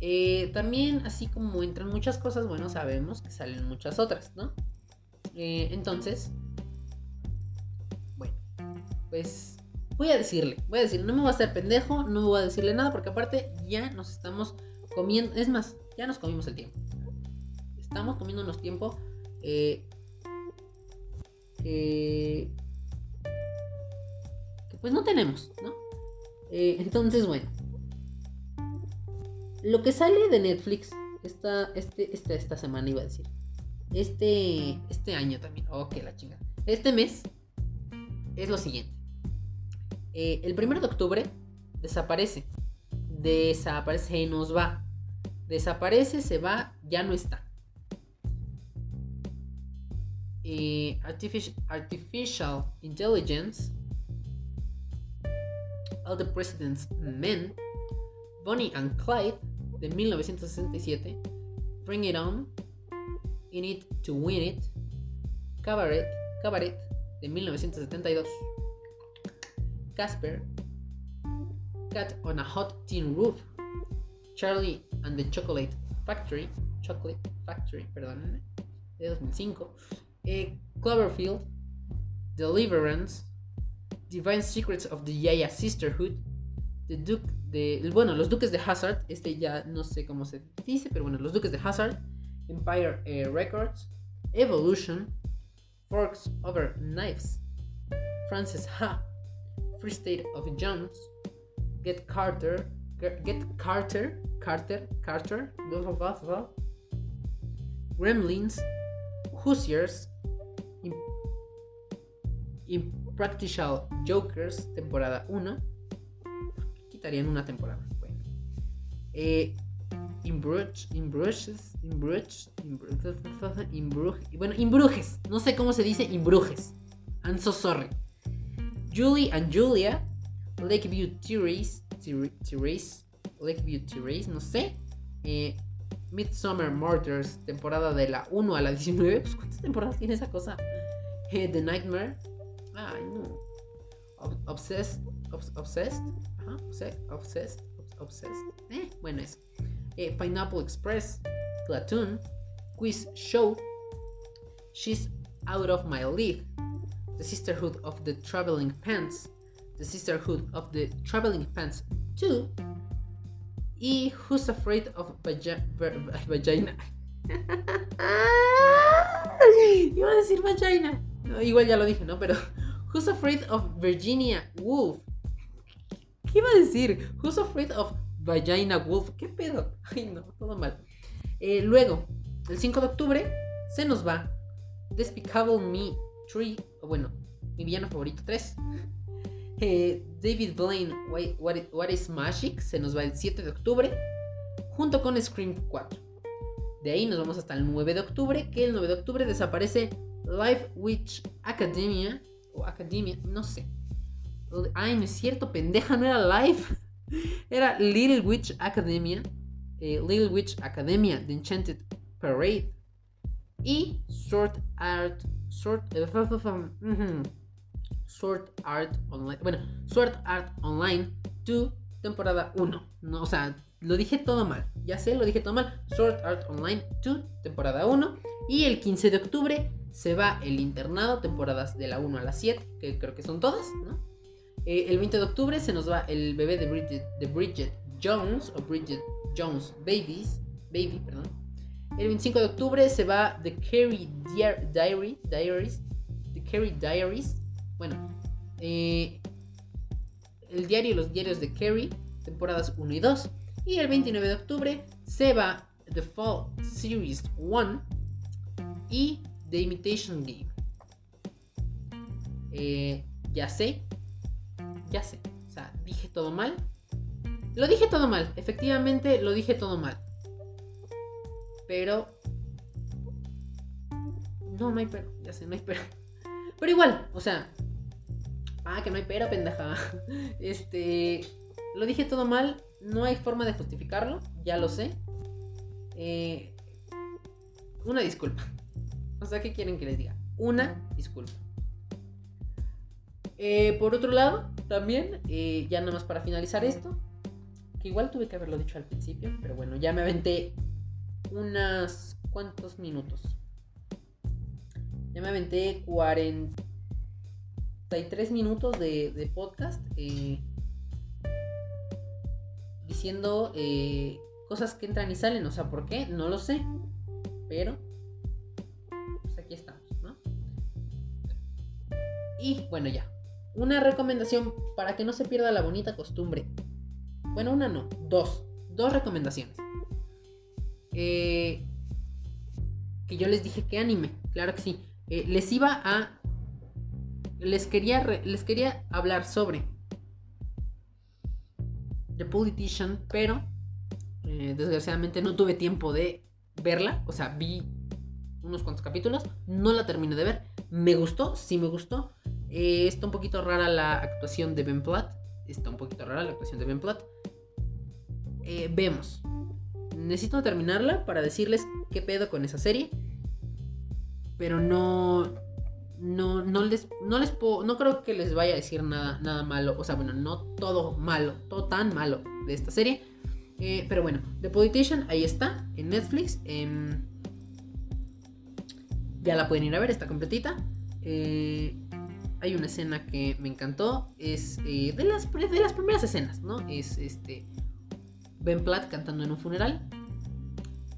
Eh, también, así como entran muchas cosas, bueno, sabemos que salen muchas otras, ¿no? Eh, entonces, bueno, pues voy a decirle, voy a decirle, no me voy a hacer pendejo, no voy a decirle nada, porque aparte ya nos estamos comiendo, es más, ya nos comimos el tiempo. Estamos comiéndonos tiempo eh, que pues no tenemos, ¿no? entonces, bueno, lo que sale de Netflix esta, este, esta, esta semana, iba a decir. Este, este año también. Ok, la chingada. Este mes es lo siguiente. Eh, el primero de octubre desaparece. Desaparece, nos va. Desaparece, se va, ya no está. Eh, artificial Intelligence. All the President's Men. Bonnie and Clyde de 1967, Bring It On, In It to Win It, Cabaret, Cabaret de 1972, Casper, Cat on a Hot Tin Roof, Charlie and the Chocolate Factory, Chocolate Factory, perdón, de 2005, eh, Cloverfield, Deliverance, Divine Secrets of the Yaya Sisterhood, The Duke de. Bueno, los Duques de Hazard. Este ya no sé cómo se dice, pero bueno, los Duques de Hazard. Empire eh, Records. Evolution. Forks Over Knives. Francis Ha. Free State of Jones. Get Carter. Get Carter. Carter. Carter. Gremlins. Hoosiers. Impractical Jokers, temporada 1. Quitarían una temporada. Bueno. Eh, Imbruges, bueno, Imbruges, no sé cómo se dice Imbruges. I'm so sorry. Julie and Julia, Lakeview Therese, Therese, Lakeview Therese, no sé. Eh, Midsummer Murders, temporada de la 1 a la 19. Pues, ¿Cuántas temporadas tiene esa cosa? Eh, The Nightmare. Ay, no. obsessed. obsessed. Ajá, obsessed. Obsessed. Eh, bueno, eso. Eh, Pineapple Express. Platoon. Quiz Show. She's Out of My League. The Sisterhood of the Traveling Pants. The Sisterhood of the Traveling Pants 2. Y Who's Afraid of Vagina. Iba a decir vagina. igual ya lo dije, ¿no? Pero Who's Afraid of Virginia Woolf? ¿Qué iba a decir? Who's Afraid of Vagina Wolf? ¿Qué pedo? Ay, no, todo mal. Eh, luego, el 5 de octubre se nos va Despicable Me 3, o bueno, mi villano favorito 3. Eh, David Blaine, what, is Magic? Se nos va el 7 de octubre, junto con Scream 4. De ahí nos vamos hasta el 9 de octubre, que el 9 de octubre desaparece Life Witch Academia, o Academia, no sé. Ay, no es cierto, pendeja, no era Life. Era Little Witch Academia. Eh, Little Witch Academia, The Enchanted Parade. Y Sword Art. Sword. Uh, Sword Art Online. Bueno, Sword Art Online 2, temporada 1. No, o sea, lo dije todo mal. Ya sé, lo dije todo mal. Sword Art Online 2, temporada 1. Y el 15 de octubre se va el internado, temporadas de la 1 a la 7, que creo que son todas, ¿no? Eh, el 20 de octubre se nos va el bebé de Bridget, de Bridget Jones, o Bridget Jones Babies, Baby, perdón. El 25 de octubre se va The Carrie Diary, Diaries, The Carrie Diaries, bueno, eh, el diario los diarios de Carrie, temporadas 1 y 2. Y el 29 de octubre se va The Fall Series 1 y The Imitation Game. Eh, ya sé, ya sé, o sea, dije todo mal. Lo dije todo mal, efectivamente lo dije todo mal. Pero... No, no hay pero, ya sé, no hay pero. Pero igual, o sea, Ah, que no hay pera, pendeja. Este. Lo dije todo mal. No hay forma de justificarlo. Ya lo sé. Eh, una disculpa. O sea, ¿qué quieren que les diga? Una disculpa. Eh, por otro lado, también, eh, ya nada más para finalizar esto, que igual tuve que haberlo dicho al principio, pero bueno, ya me aventé unas cuantos minutos. Ya me aventé 40 tres minutos de, podcast eh, diciendo cosas que entran y salen. O sea, ¿por qué? No lo sé. Pero, Y bueno, ya. Una recomendación para que no se pierda la bonita costumbre. Bueno, una no, dos. Dos recomendaciones. Eh, que yo les dije que anime, claro que sí. les iba a les quería, les quería hablar sobre The Politician, pero eh, desgraciadamente no tuve tiempo de verla. O sea, vi unos cuantos capítulos, no la terminé de ver. Me gustó, sí me gustó. Eh, está un poquito rara la actuación de Ben Platt. Está un poquito rara la actuación de Ben Platt. Eh, vemos. Necesito terminarla para decirles qué pedo con esa serie. Pero no, no, no les, no les puedo, no creo que les vaya a decir nada, nada malo, o sea, bueno, no todo malo, todo tan malo de esta serie. Eh, pero bueno, The Politician, ahí está, en Netflix. Ya la pueden ir a ver, está completita. Eh, hay una escena que me encantó. Es eh, de, las, de las primeras escenas, ¿no? Es este. Ben Platt cantando en un funeral.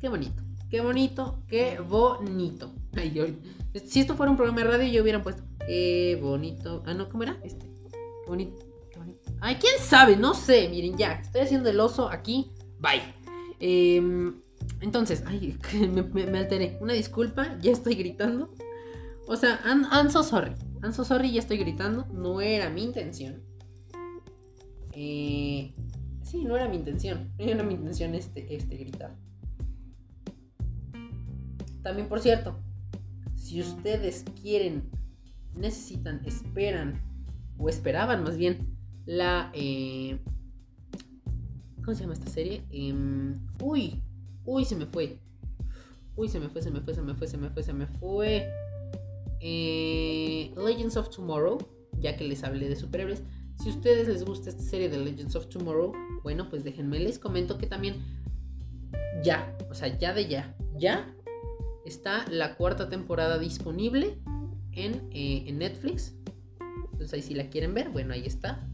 Qué bonito. Qué bonito. Qué bonito. Ay, yo, si esto fuera un programa de radio, yo hubiera puesto. Qué bonito. Ah, no, ¿cómo era? Este. Qué bonito. Qué bonito. Ay, quién sabe. No sé. Miren, ya. Estoy haciendo el oso aquí. Bye. Em, entonces, ay, me, alteré. Una disculpa. Ya estoy gritando. O sea, I'm so sorry. I'm so sorry, ya estoy gritando. No era mi intención. Eh, sí, no era mi intención. No era mi intención este, este gritar. También, por cierto, si ustedes quieren, necesitan, esperan, o esperaban más bien, la... Eh, ¿Cómo se llama esta serie? Em, uy, uy, se me fue. Uy, se me fue, se me fue, se me fue, se me fue, se me fue. Eh, Legends of Tomorrow, ya que les hablé de superhéroes. Si a ustedes les gusta esta serie de Legends of Tomorrow, bueno, pues déjenme, les comento que también ya, o sea, ya de ya, ya está la cuarta temporada disponible en, eh, en Netflix. Entonces ahí si la quieren ver, bueno, ahí está.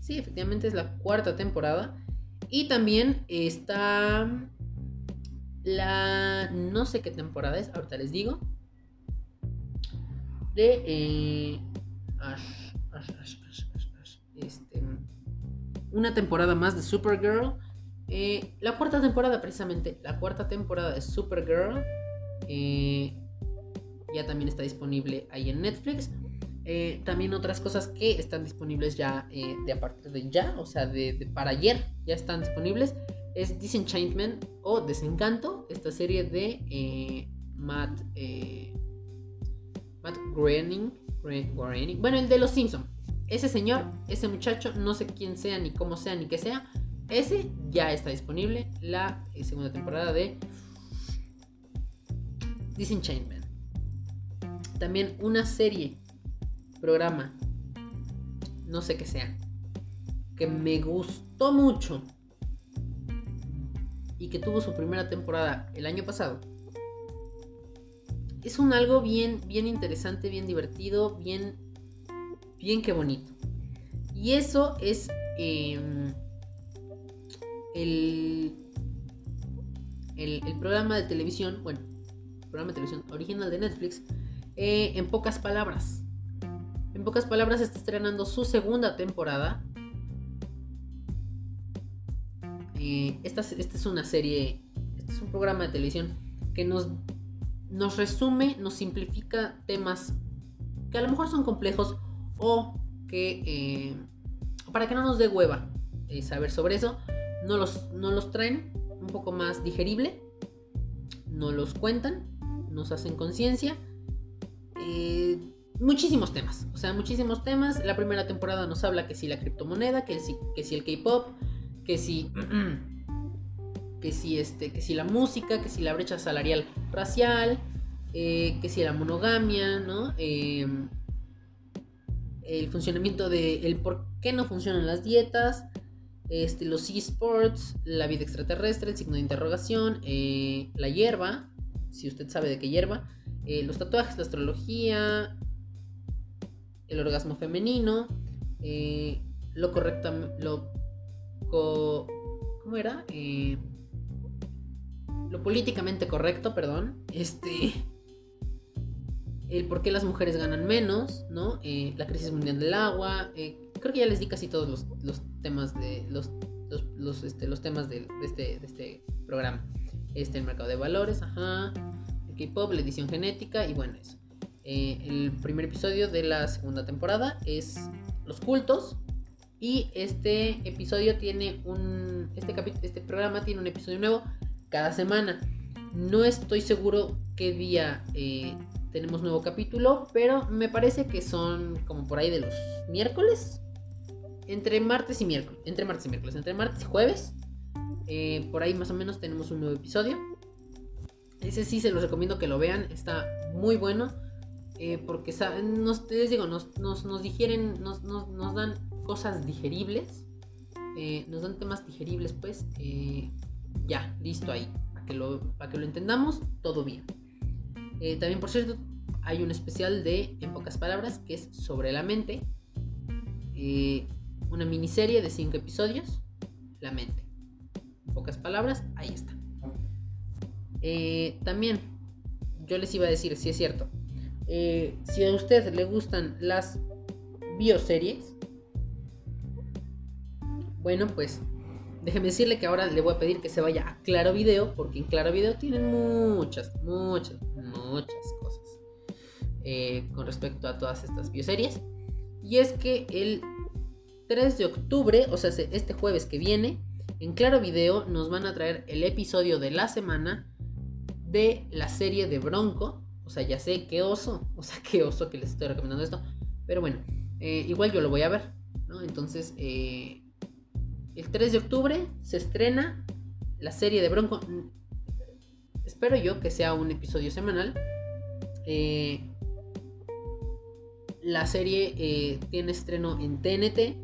Sí, efectivamente es la cuarta temporada. Y también está la... no sé qué temporada es, ahorita les digo de eh, este, una temporada más de Supergirl. Eh, la cuarta temporada, precisamente, la cuarta temporada de Supergirl eh, ya también está disponible ahí en Netflix. también otras cosas que están disponibles ya de a partir de ya, o sea, de, para ayer ya están disponibles. Es Disenchantment o Desencanto, esta serie de Matt Matt Groening, bueno, el de los Simpsons. Ese señor, ese muchacho, no sé quién sea, ni cómo sea, ni qué sea. Ese ya está disponible. La eh, segunda temporada de Disenchantment. También una serie, programa, no sé qué sea, que me gustó mucho y que tuvo su primera temporada el año pasado es un algo bien, bien interesante, bien divertido, bien, bien que bonito. Y eso es em, el, el, programa de televisión, bueno, programa de televisión original de Netflix, eh, en pocas palabras. En pocas palabras está estrenando su segunda temporada. Eh, esta, esta es una serie, este es un programa de televisión que nos nos resume, nos simplifica temas que a lo mejor son complejos o que eh, para que no nos dé hueva eh, saber sobre eso, no los, no los traen un poco más digerible, no los cuentan, nos hacen conciencia. Eh, muchísimos temas, o sea, muchísimos temas. La primera temporada nos habla que si la criptomoneda, que si, que si el K-pop, que si que si, este, que si la música, que si la brecha salarial racial, eh, que si la monogamia, ¿no? Em, el funcionamiento de el por qué no funcionan las dietas, este, los esports, la vida extraterrestre, el signo de interrogación, eh, la hierba, si usted sabe de qué hierba, eh, los tatuajes, la astrología, el orgasmo femenino, lo correcto, lo ¿cómo era? Lo políticamente correcto, perdón, este, el por qué las mujeres ganan menos, ¿no? Eh, la crisis mundial del agua, eh, creo que ya les di casi todos los, temas de los, los, este, los temas de, este, este programa. Este, el mercado de valores, ajá, el K-pop, la edición genética y bueno, eso. Eh, el primer episodio de la segunda temporada es los cultos y este episodio tiene un, este, este programa tiene un episodio nuevo cada semana. No estoy seguro qué día eh, tenemos nuevo capítulo, pero me parece que son como por ahí de los miércoles. Entre martes y miércoles. Entre martes y miércoles. Entre martes y jueves. Eh, por ahí más o menos tenemos un nuevo episodio. Ese sí se los recomiendo que lo vean. Está muy bueno. Eh, porque nos, les digo, nos, nos, digieren, nos, nos, dan cosas digeribles. nos dan temas digeribles, pues ya, listo ahí. Para que lo, para que lo entendamos, todo bien. Eh, también, por cierto, hay un especial de, en pocas palabras, que es sobre la mente. Eh, una miniserie de 5 episodios, La mente. En pocas palabras, ahí está. Eh, también, yo les iba a decir, si es cierto, si a usted le gustan las bioseries, bueno, pues déjeme decirle que ahora le voy a pedir que se vaya a Claro Video, porque en Claro Video tienen muchas, muchas, muchas cosas eh, con respecto a todas estas bioseries. Y es que el 3 de octubre, o sea, este jueves que viene, en Claro Video nos van a traer el episodio de la semana de la serie de Bronco. O sea, ya sé qué oso, o sea, qué oso que les estoy recomendando esto. Pero bueno, eh, igual yo lo voy a ver, ¿no? Entonces, eh, el 3 de octubre se estrena la serie de Bronco. Espero yo que sea un episodio semanal. Eh, la serie tiene estreno en TNT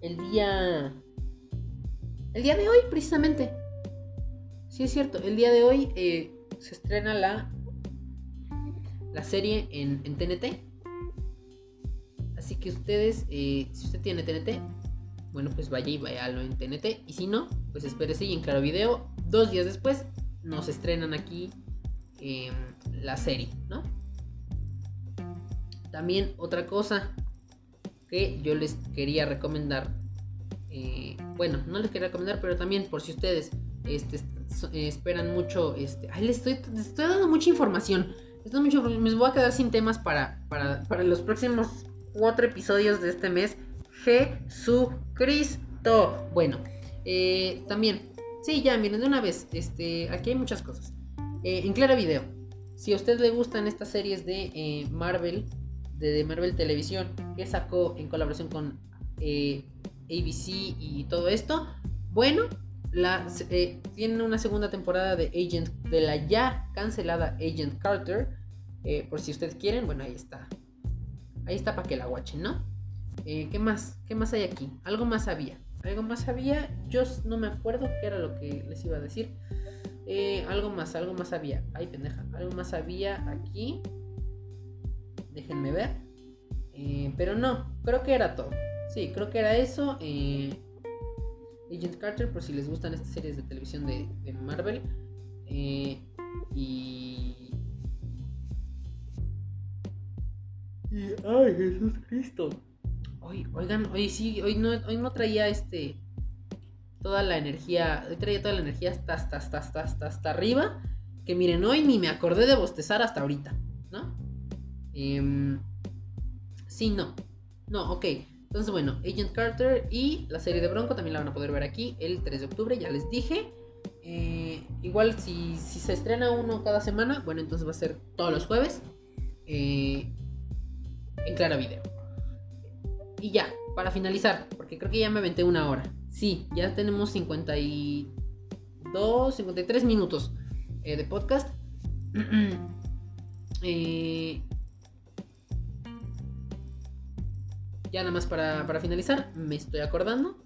el día. El día de hoy, precisamente. Sí, es cierto. El día de hoy se estrena la. La serie en, en TNT. Así que ustedes, eh, si usted tiene TNT, bueno, pues vaya y váyalo en TNT. Y si no, pues espérese y en Claro Video, dos días después, nos estrenan aquí em, la serie, ¿no? También otra cosa que yo les quería recomendar. Eh, bueno, no les quería recomendar, pero también por si ustedes este, esperan mucho. Este, ay, les estoy, estoy dando mucha información. mucho, me voy a quedar sin temas para, para, para los próximos cuatro episodios de este mes. Jesucristo. Bueno, eh, también, sí, ya, miren, de una vez, este, aquí hay muchas cosas. Eh, en Clara Video, si a usted le gustan estas series de eh, Marvel, de, Marvel Televisión, que sacó en colaboración con ABC y todo esto, bueno, la, tiene una segunda temporada de Agent, de la ya cancelada Agent Carter. por si ustedes quieren, bueno, ahí está. Ahí está para que la guachen, ¿no? Eh, ¿Qué más? ¿Qué más hay aquí? Algo más había. Algo más había. Yo no me acuerdo qué era lo que les iba a decir. Eh, algo más, algo más había. Ay, pendeja. Algo más había aquí. Déjenme ver. Eh, pero no, creo que era todo. Sí, creo que era eso. Agent Carter, por si les gustan estas series de televisión de, de Marvel. y ay, Jesús Cristo. Oigan, hoy sí, hoy no, hoy no traía este. Toda la energía. Hoy traía toda la energía hasta, hasta, hasta, hasta, hasta, arriba. Que miren, hoy ni me acordé de bostezar hasta ahorita, ¿no? Em, sí, no. No, ok. Entonces, bueno, Agent Carter y la serie de Bronco también la van a poder ver aquí el 3 de octubre, ya les dije. Eh, igual si, si, se estrena uno cada semana, bueno, entonces va a ser todos los jueves. Eh, en Clara Video. Y ya, para finalizar, porque creo que ya me aventé una hora. Sí, ya tenemos 52, 53 minutos eh, de podcast. Eh, ya nada más para, finalizar, me estoy acordando.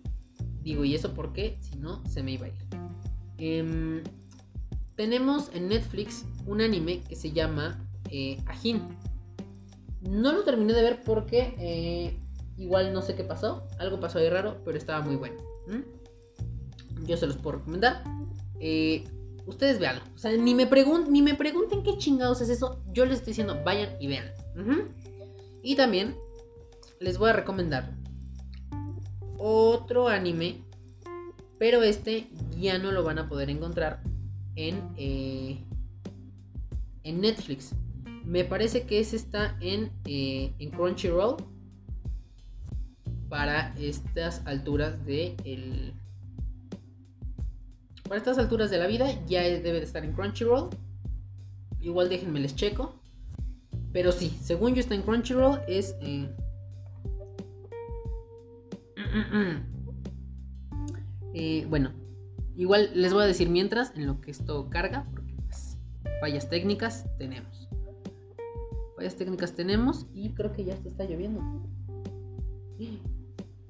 Digo, ¿y eso porque Si no, se me iba a ir. Em, tenemos en Netflix un anime que se llama eh, Ajin. No lo terminé de ver porque igual no sé qué pasó. Algo pasó ahí raro, pero estaba muy bueno. Yo se los puedo recomendar. Eh, ustedes veanlo. O sea, ni me, ni me pregunten qué chingados es eso. Yo les estoy diciendo, vayan y vean. Y también les voy a recomendar otro anime. Pero este ya no lo van a poder encontrar en, eh, en Netflix. Me parece que ese está en, eh, en Crunchyroll. Para estas alturas de el, Para estas alturas de la vida ya debe de estar en Crunchyroll. Igual déjenme les checo. Pero sí, según yo está en Crunchyroll es... Eh, eh, bueno, igual les voy a decir mientras en lo que esto carga, porque pues, fallas técnicas tenemos. Varias técnicas tenemos y creo que ya está lloviendo.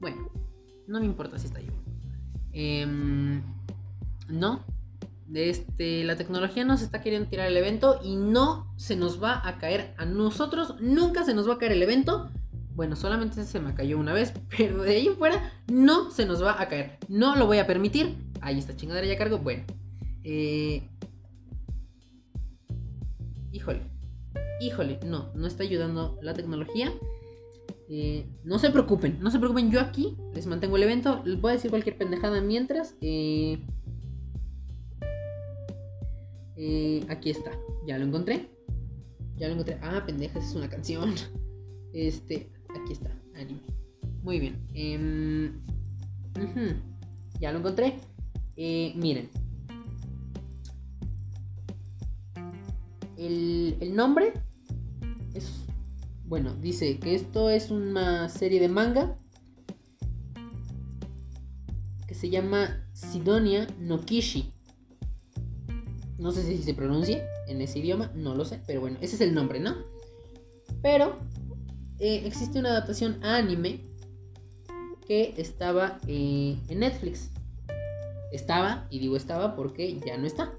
Bueno, no me importa si está lloviendo. Em, no, este, la tecnología nos está queriendo tirar el evento y no se nos va a caer a nosotros, nunca se nos va a caer el evento. Bueno, solamente se me cayó una vez, pero de ahí fuera no se nos va a caer. No lo voy a permitir. Ahí está chingadera ya cargo. Bueno. Eh... Híjole. Híjole. No, no está ayudando la tecnología. Eh, no se preocupen, no se preocupen. Yo aquí les mantengo el evento. Les voy a decir cualquier pendejada mientras. Eh... Eh, aquí está, ya lo encontré. Ya lo encontré. Ah, pendejas, es una canción. Este, aquí está, anime. Muy bien. Em, ya lo encontré. Miren. El, el nombre. Bueno, dice que esto es una serie de manga que se llama Sidonia no Kishi. No sé si se pronuncia en ese idioma, no lo sé, pero bueno, ese es el nombre, ¿no? Pero eh, existe una adaptación anime que estaba eh, en Netflix. Estaba, y digo estaba porque ya no está.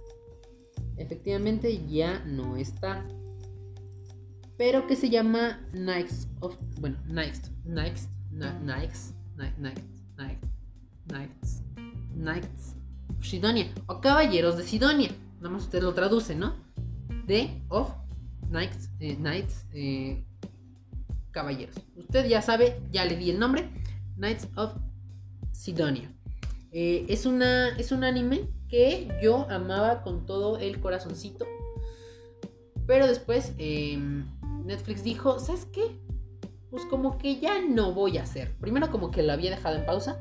Efectivamente ya no está. Pero que se llama Knights of. Bueno, Knights. Knights. Knights. Knights. Knights. Knights. Sidonia. O Caballeros de Sidonia. Nada más usted lo traduce, ¿no? De of Knights, eh, Knights eh, Caballeros. Usted ya sabe, ya le di el nombre. Knights of Sidonia. Eh, es, una, es un anime que yo amaba con todo el corazoncito. Pero después em, Netflix dijo, ¿sabes qué? Pues como que ya no voy a hacer. Primero como que lo había dejado en pausa.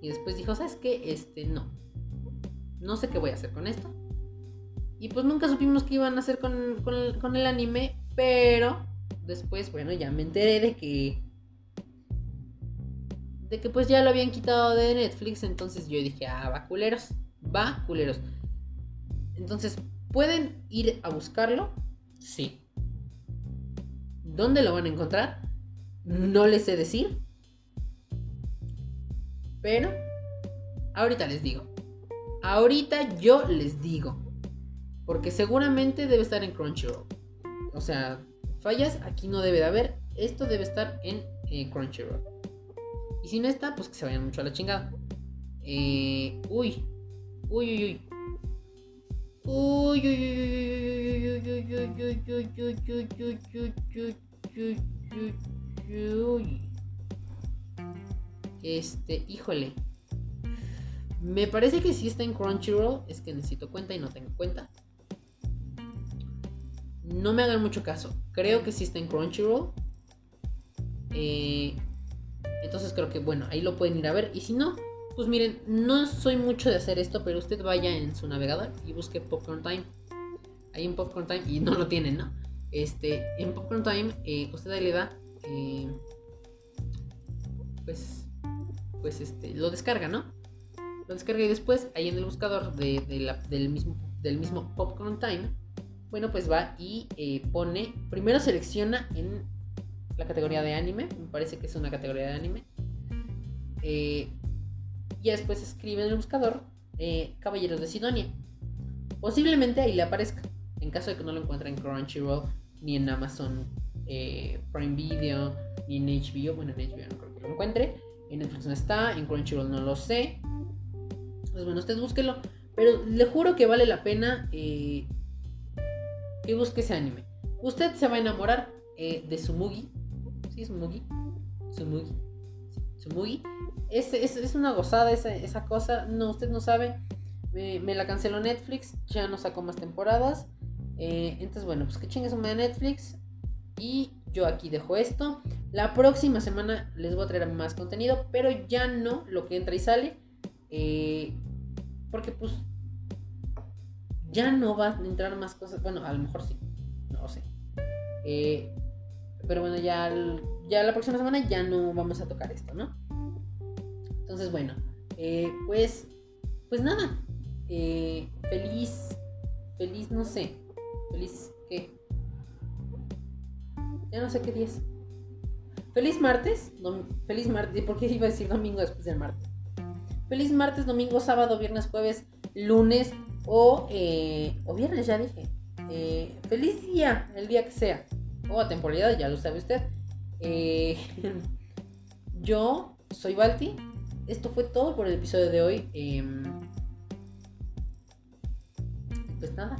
Y después dijo, ¿sabes qué? Este, no no sé qué voy a hacer con esto. Y pues nunca supimos qué iban a hacer con, con, el, anime, pero después, bueno, ya me enteré de que... De que pues ya lo habían quitado de Netflix, entonces yo dije, ah, va culeros, va culeros. Entonces, ¿pueden ir a buscarlo? Sí. ¿Dónde lo van a encontrar? No les sé decir. Pero, ahorita les digo. Ahorita yo les digo. Porque seguramente debe estar en Crunchyroll. O sea, fallas aquí no debe de haber. Esto debe estar en eh, Crunchyroll. Y si no está, pues que se vayan mucho a la chingada. Eh, uy. Uy, uy, uy. Uy, Este, híjole. Me parece que si está en Crunchyroll. Es que necesito cuenta y no tengo cuenta. No me hagan mucho caso. Creo que sí está en Crunchyroll. Eh, entonces creo que bueno, ahí lo pueden ir a ver. Y si no, pues miren, no soy mucho de hacer esto, pero usted vaya en su navegador y busque Popcorn Time. Ahí en Popcorn Time, y no lo tienen, ¿no? Este, en Popcorn Time, eh, usted ahí le da. Eh, pues, pues este, lo descarga, ¿no? lo descarga y después ahí en el buscador del, mismo, del mismo Popcorn Time, bueno, pues va y eh, pone, primero selecciona en la categoría de anime, me parece que es una categoría de anime, eh, y después escribe en el buscador eh, Caballeros de Sidonia. Posiblemente ahí le aparezca, en caso de que no lo encuentre en Crunchyroll, ni en Amazon Prime Video, ni en HBO, bueno, en HBO no creo que lo encuentre, en Netflix no está, en Crunchyroll no lo sé, pues bueno, usted búsquelo. Pero le juro que vale la pena eh, que busque ese anime. Usted se va a enamorar eh, de Sumugi. ¿Sí, Sumugi? Sumugi. Sumugi. Es, es, una gozada esa, cosa. No, usted no sabe. Me, la canceló Netflix. Ya no sacó más temporadas. Eh, entonces, bueno, pues que chingue su de Netflix. Y yo aquí dejo esto. La próxima semana les voy a traer más contenido. Pero ya no lo que entra y sale. Eh, porque pues ya no va a entrar más cosas. Bueno, a lo mejor sí. No lo sé. Eh, pero bueno, ya, ya la próxima semana ya no vamos a tocar esto, ¿no? Entonces, bueno, eh, pues, pues nada. Eh, feliz, feliz, no sé. Feliz, ¿qué? Ya no sé qué día es. Feliz martes. feliz martes. ¿Por qué iba a decir domingo después del martes? Feliz martes, domingo, sábado, viernes, jueves, lunes o, eh, o viernes, ya dije. Feliz día, el día que sea. O a temporalidad, ya lo sabe usted. Eh, yo soy Balti. Esto fue todo por el episodio de hoy. Em, pues nada.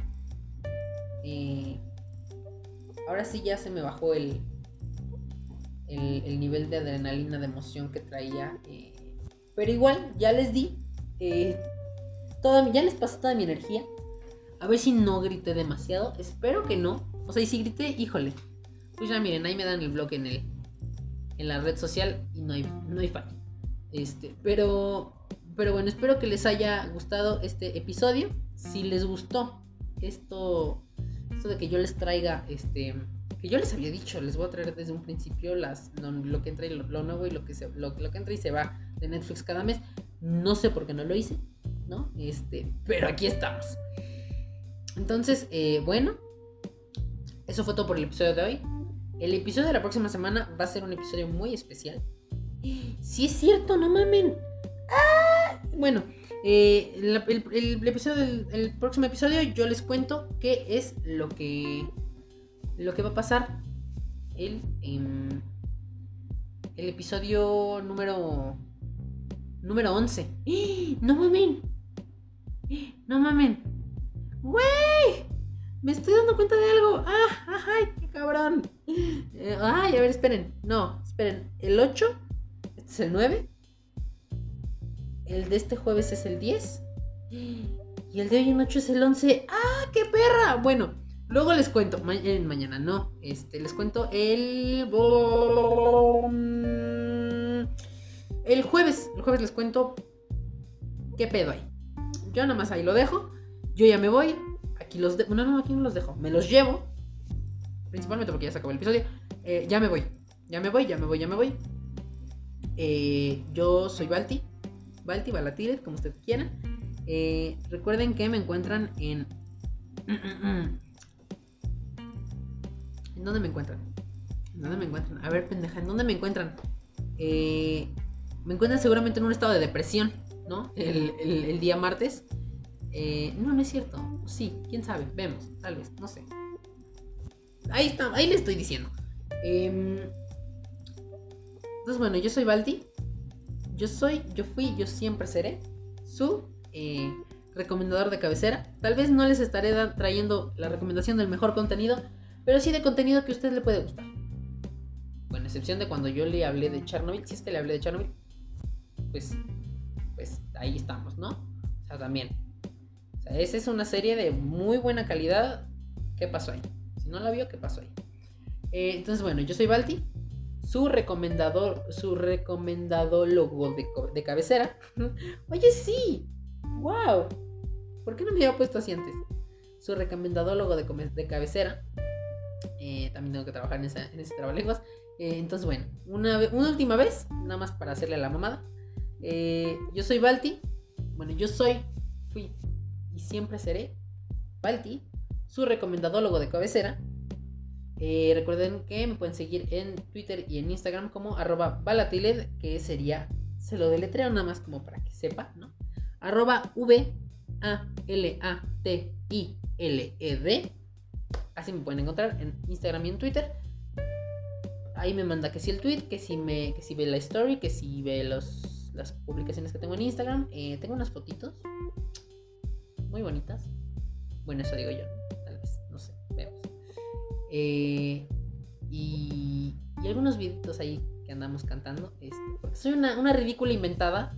ahora sí ya se me bajó el, el, nivel de adrenalina, de emoción que traía. pero igual, ya les di. toda, ya les pasé toda mi energía. A ver si no grité demasiado. Espero que no. O sea, y si grité, híjole. Pues ya miren, ahí me dan el blog en el. En la red social y no hay, no hay fallo. Este, pero. Pero bueno, espero que les haya gustado este episodio. Si les gustó esto. Esto de que yo les traiga. Este. Que yo les había dicho, les voy a traer desde un principio las, lo, que entra y lo, nuevo y lo que, se, lo, lo que entra y se va de Netflix cada mes. No sé por qué no lo hice, ¿no? Este, pero aquí estamos. Entonces, eh, bueno, eso fue todo por el episodio de hoy. El episodio de la próxima semana va a ser un episodio muy especial. Si es cierto, no mamen. ¡Ah! Bueno, eh, el, episodio del próximo episodio yo les cuento qué es lo que lo que va a pasar el el episodio número número 11. No mamen. No mamen. ¡Güey! Me estoy dando cuenta de algo. ¡Ah! ¡Ay, qué cabrón! Eh, ¡Ay! A ver, esperen. No, esperen. El 8. Este es el 9. El de este jueves es el 10. Y el de hoy en 8 es el 11. ¡Ah! ¡Qué perra! Bueno, luego les cuento. Eh, mañana no. Este, les cuento el. El jueves. El jueves les cuento. ¿Qué pedo hay? Yo nada más ahí lo dejo. Yo ya me voy. Aquí los dejo. No, no, aquí no los dejo. Me los llevo. Principalmente porque ya se acabó el episodio. Eh, ya me voy. Ya me voy, ya me voy, ya me voy. Eh, yo soy Balti. Balti, Balatires, como usted quiera. Eh, recuerden que me encuentran en. ¿En dónde me encuentran? ¿En dónde me encuentran? A ver, pendeja, ¿en dónde me encuentran? me encuentran seguramente en un estado de depresión, ¿no? el día martes. Eh, no, no es cierto. Sí, quién sabe. Vemos, tal vez, no sé. Ahí está, ahí le estoy diciendo. Em, entonces, bueno, yo soy Balti. Yo soy, yo fui, yo siempre seré su eh, recomendador de cabecera. Tal vez no les estaré trayendo la recomendación del mejor contenido, pero sí de contenido que a usted le puede gustar. Con excepción de cuando yo le hablé de Chernobyl, si es que le hablé de Chernobyl, pues, pues ahí estamos, ¿no? O sea, también esa es una serie de muy buena calidad. ¿Qué pasó ahí? Si no la vio, ¿qué pasó ahí? Eh, entonces, bueno, yo soy Balti, su recomendador, su recomendadólogo de, de cabecera. Oye, sí, wow. ¿Por qué no me había puesto así antes? Su recomendadólogo de, de cabecera. Eh, también tengo que trabajar en, esa, en ese trabalenguas. Eh, entonces, bueno, una, una, última vez, nada más para hacerle la mamada. yo soy Balti. Bueno, yo soy, fui y siempre seré Balti, su recomendadólogo de cabecera. Eh, recuerden que me pueden seguir en Twitter y en Instagram como arroba balatiled, que sería, se lo deletreo nada más como para que sepa, ¿no? Arroba V A L A T I L E D. Así me pueden encontrar en Instagram y en Twitter. Ahí me manda que si el tweet, que si me, que si ve la story, que si ve los, las publicaciones que tengo en Instagram. Eh, tengo unas fotitos muy bonitas. Bueno, eso digo yo, tal vez, no sé, vemos. Eh, y, y, algunos videitos ahí que andamos cantando. Este, porque soy una, una ridícula inventada.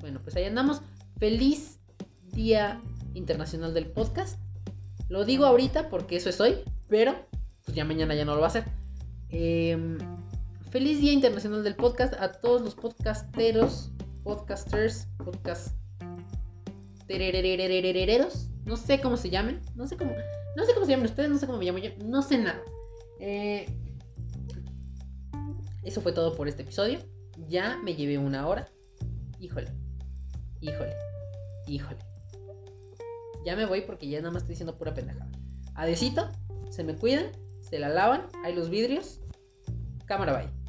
Bueno, pues ahí andamos. Feliz Día Internacional del Podcast. Lo digo ahorita porque eso es hoy, pero pues ya mañana ya no lo va a hacer. Em, feliz Día Internacional del Podcast a todos los podcasteros, podcasters, podcast no sé cómo se llamen, no sé cómo, no sé cómo se llaman ustedes, no sé cómo me llamo yo, no sé nada. Eh, eso fue todo por este episodio. Ya me llevé una hora. Híjole, híjole, híjole. Ya me voy porque ya nada más estoy diciendo pura pendejada. Adecito, se me cuidan, se la lavan, hay los vidrios. Cámara bye.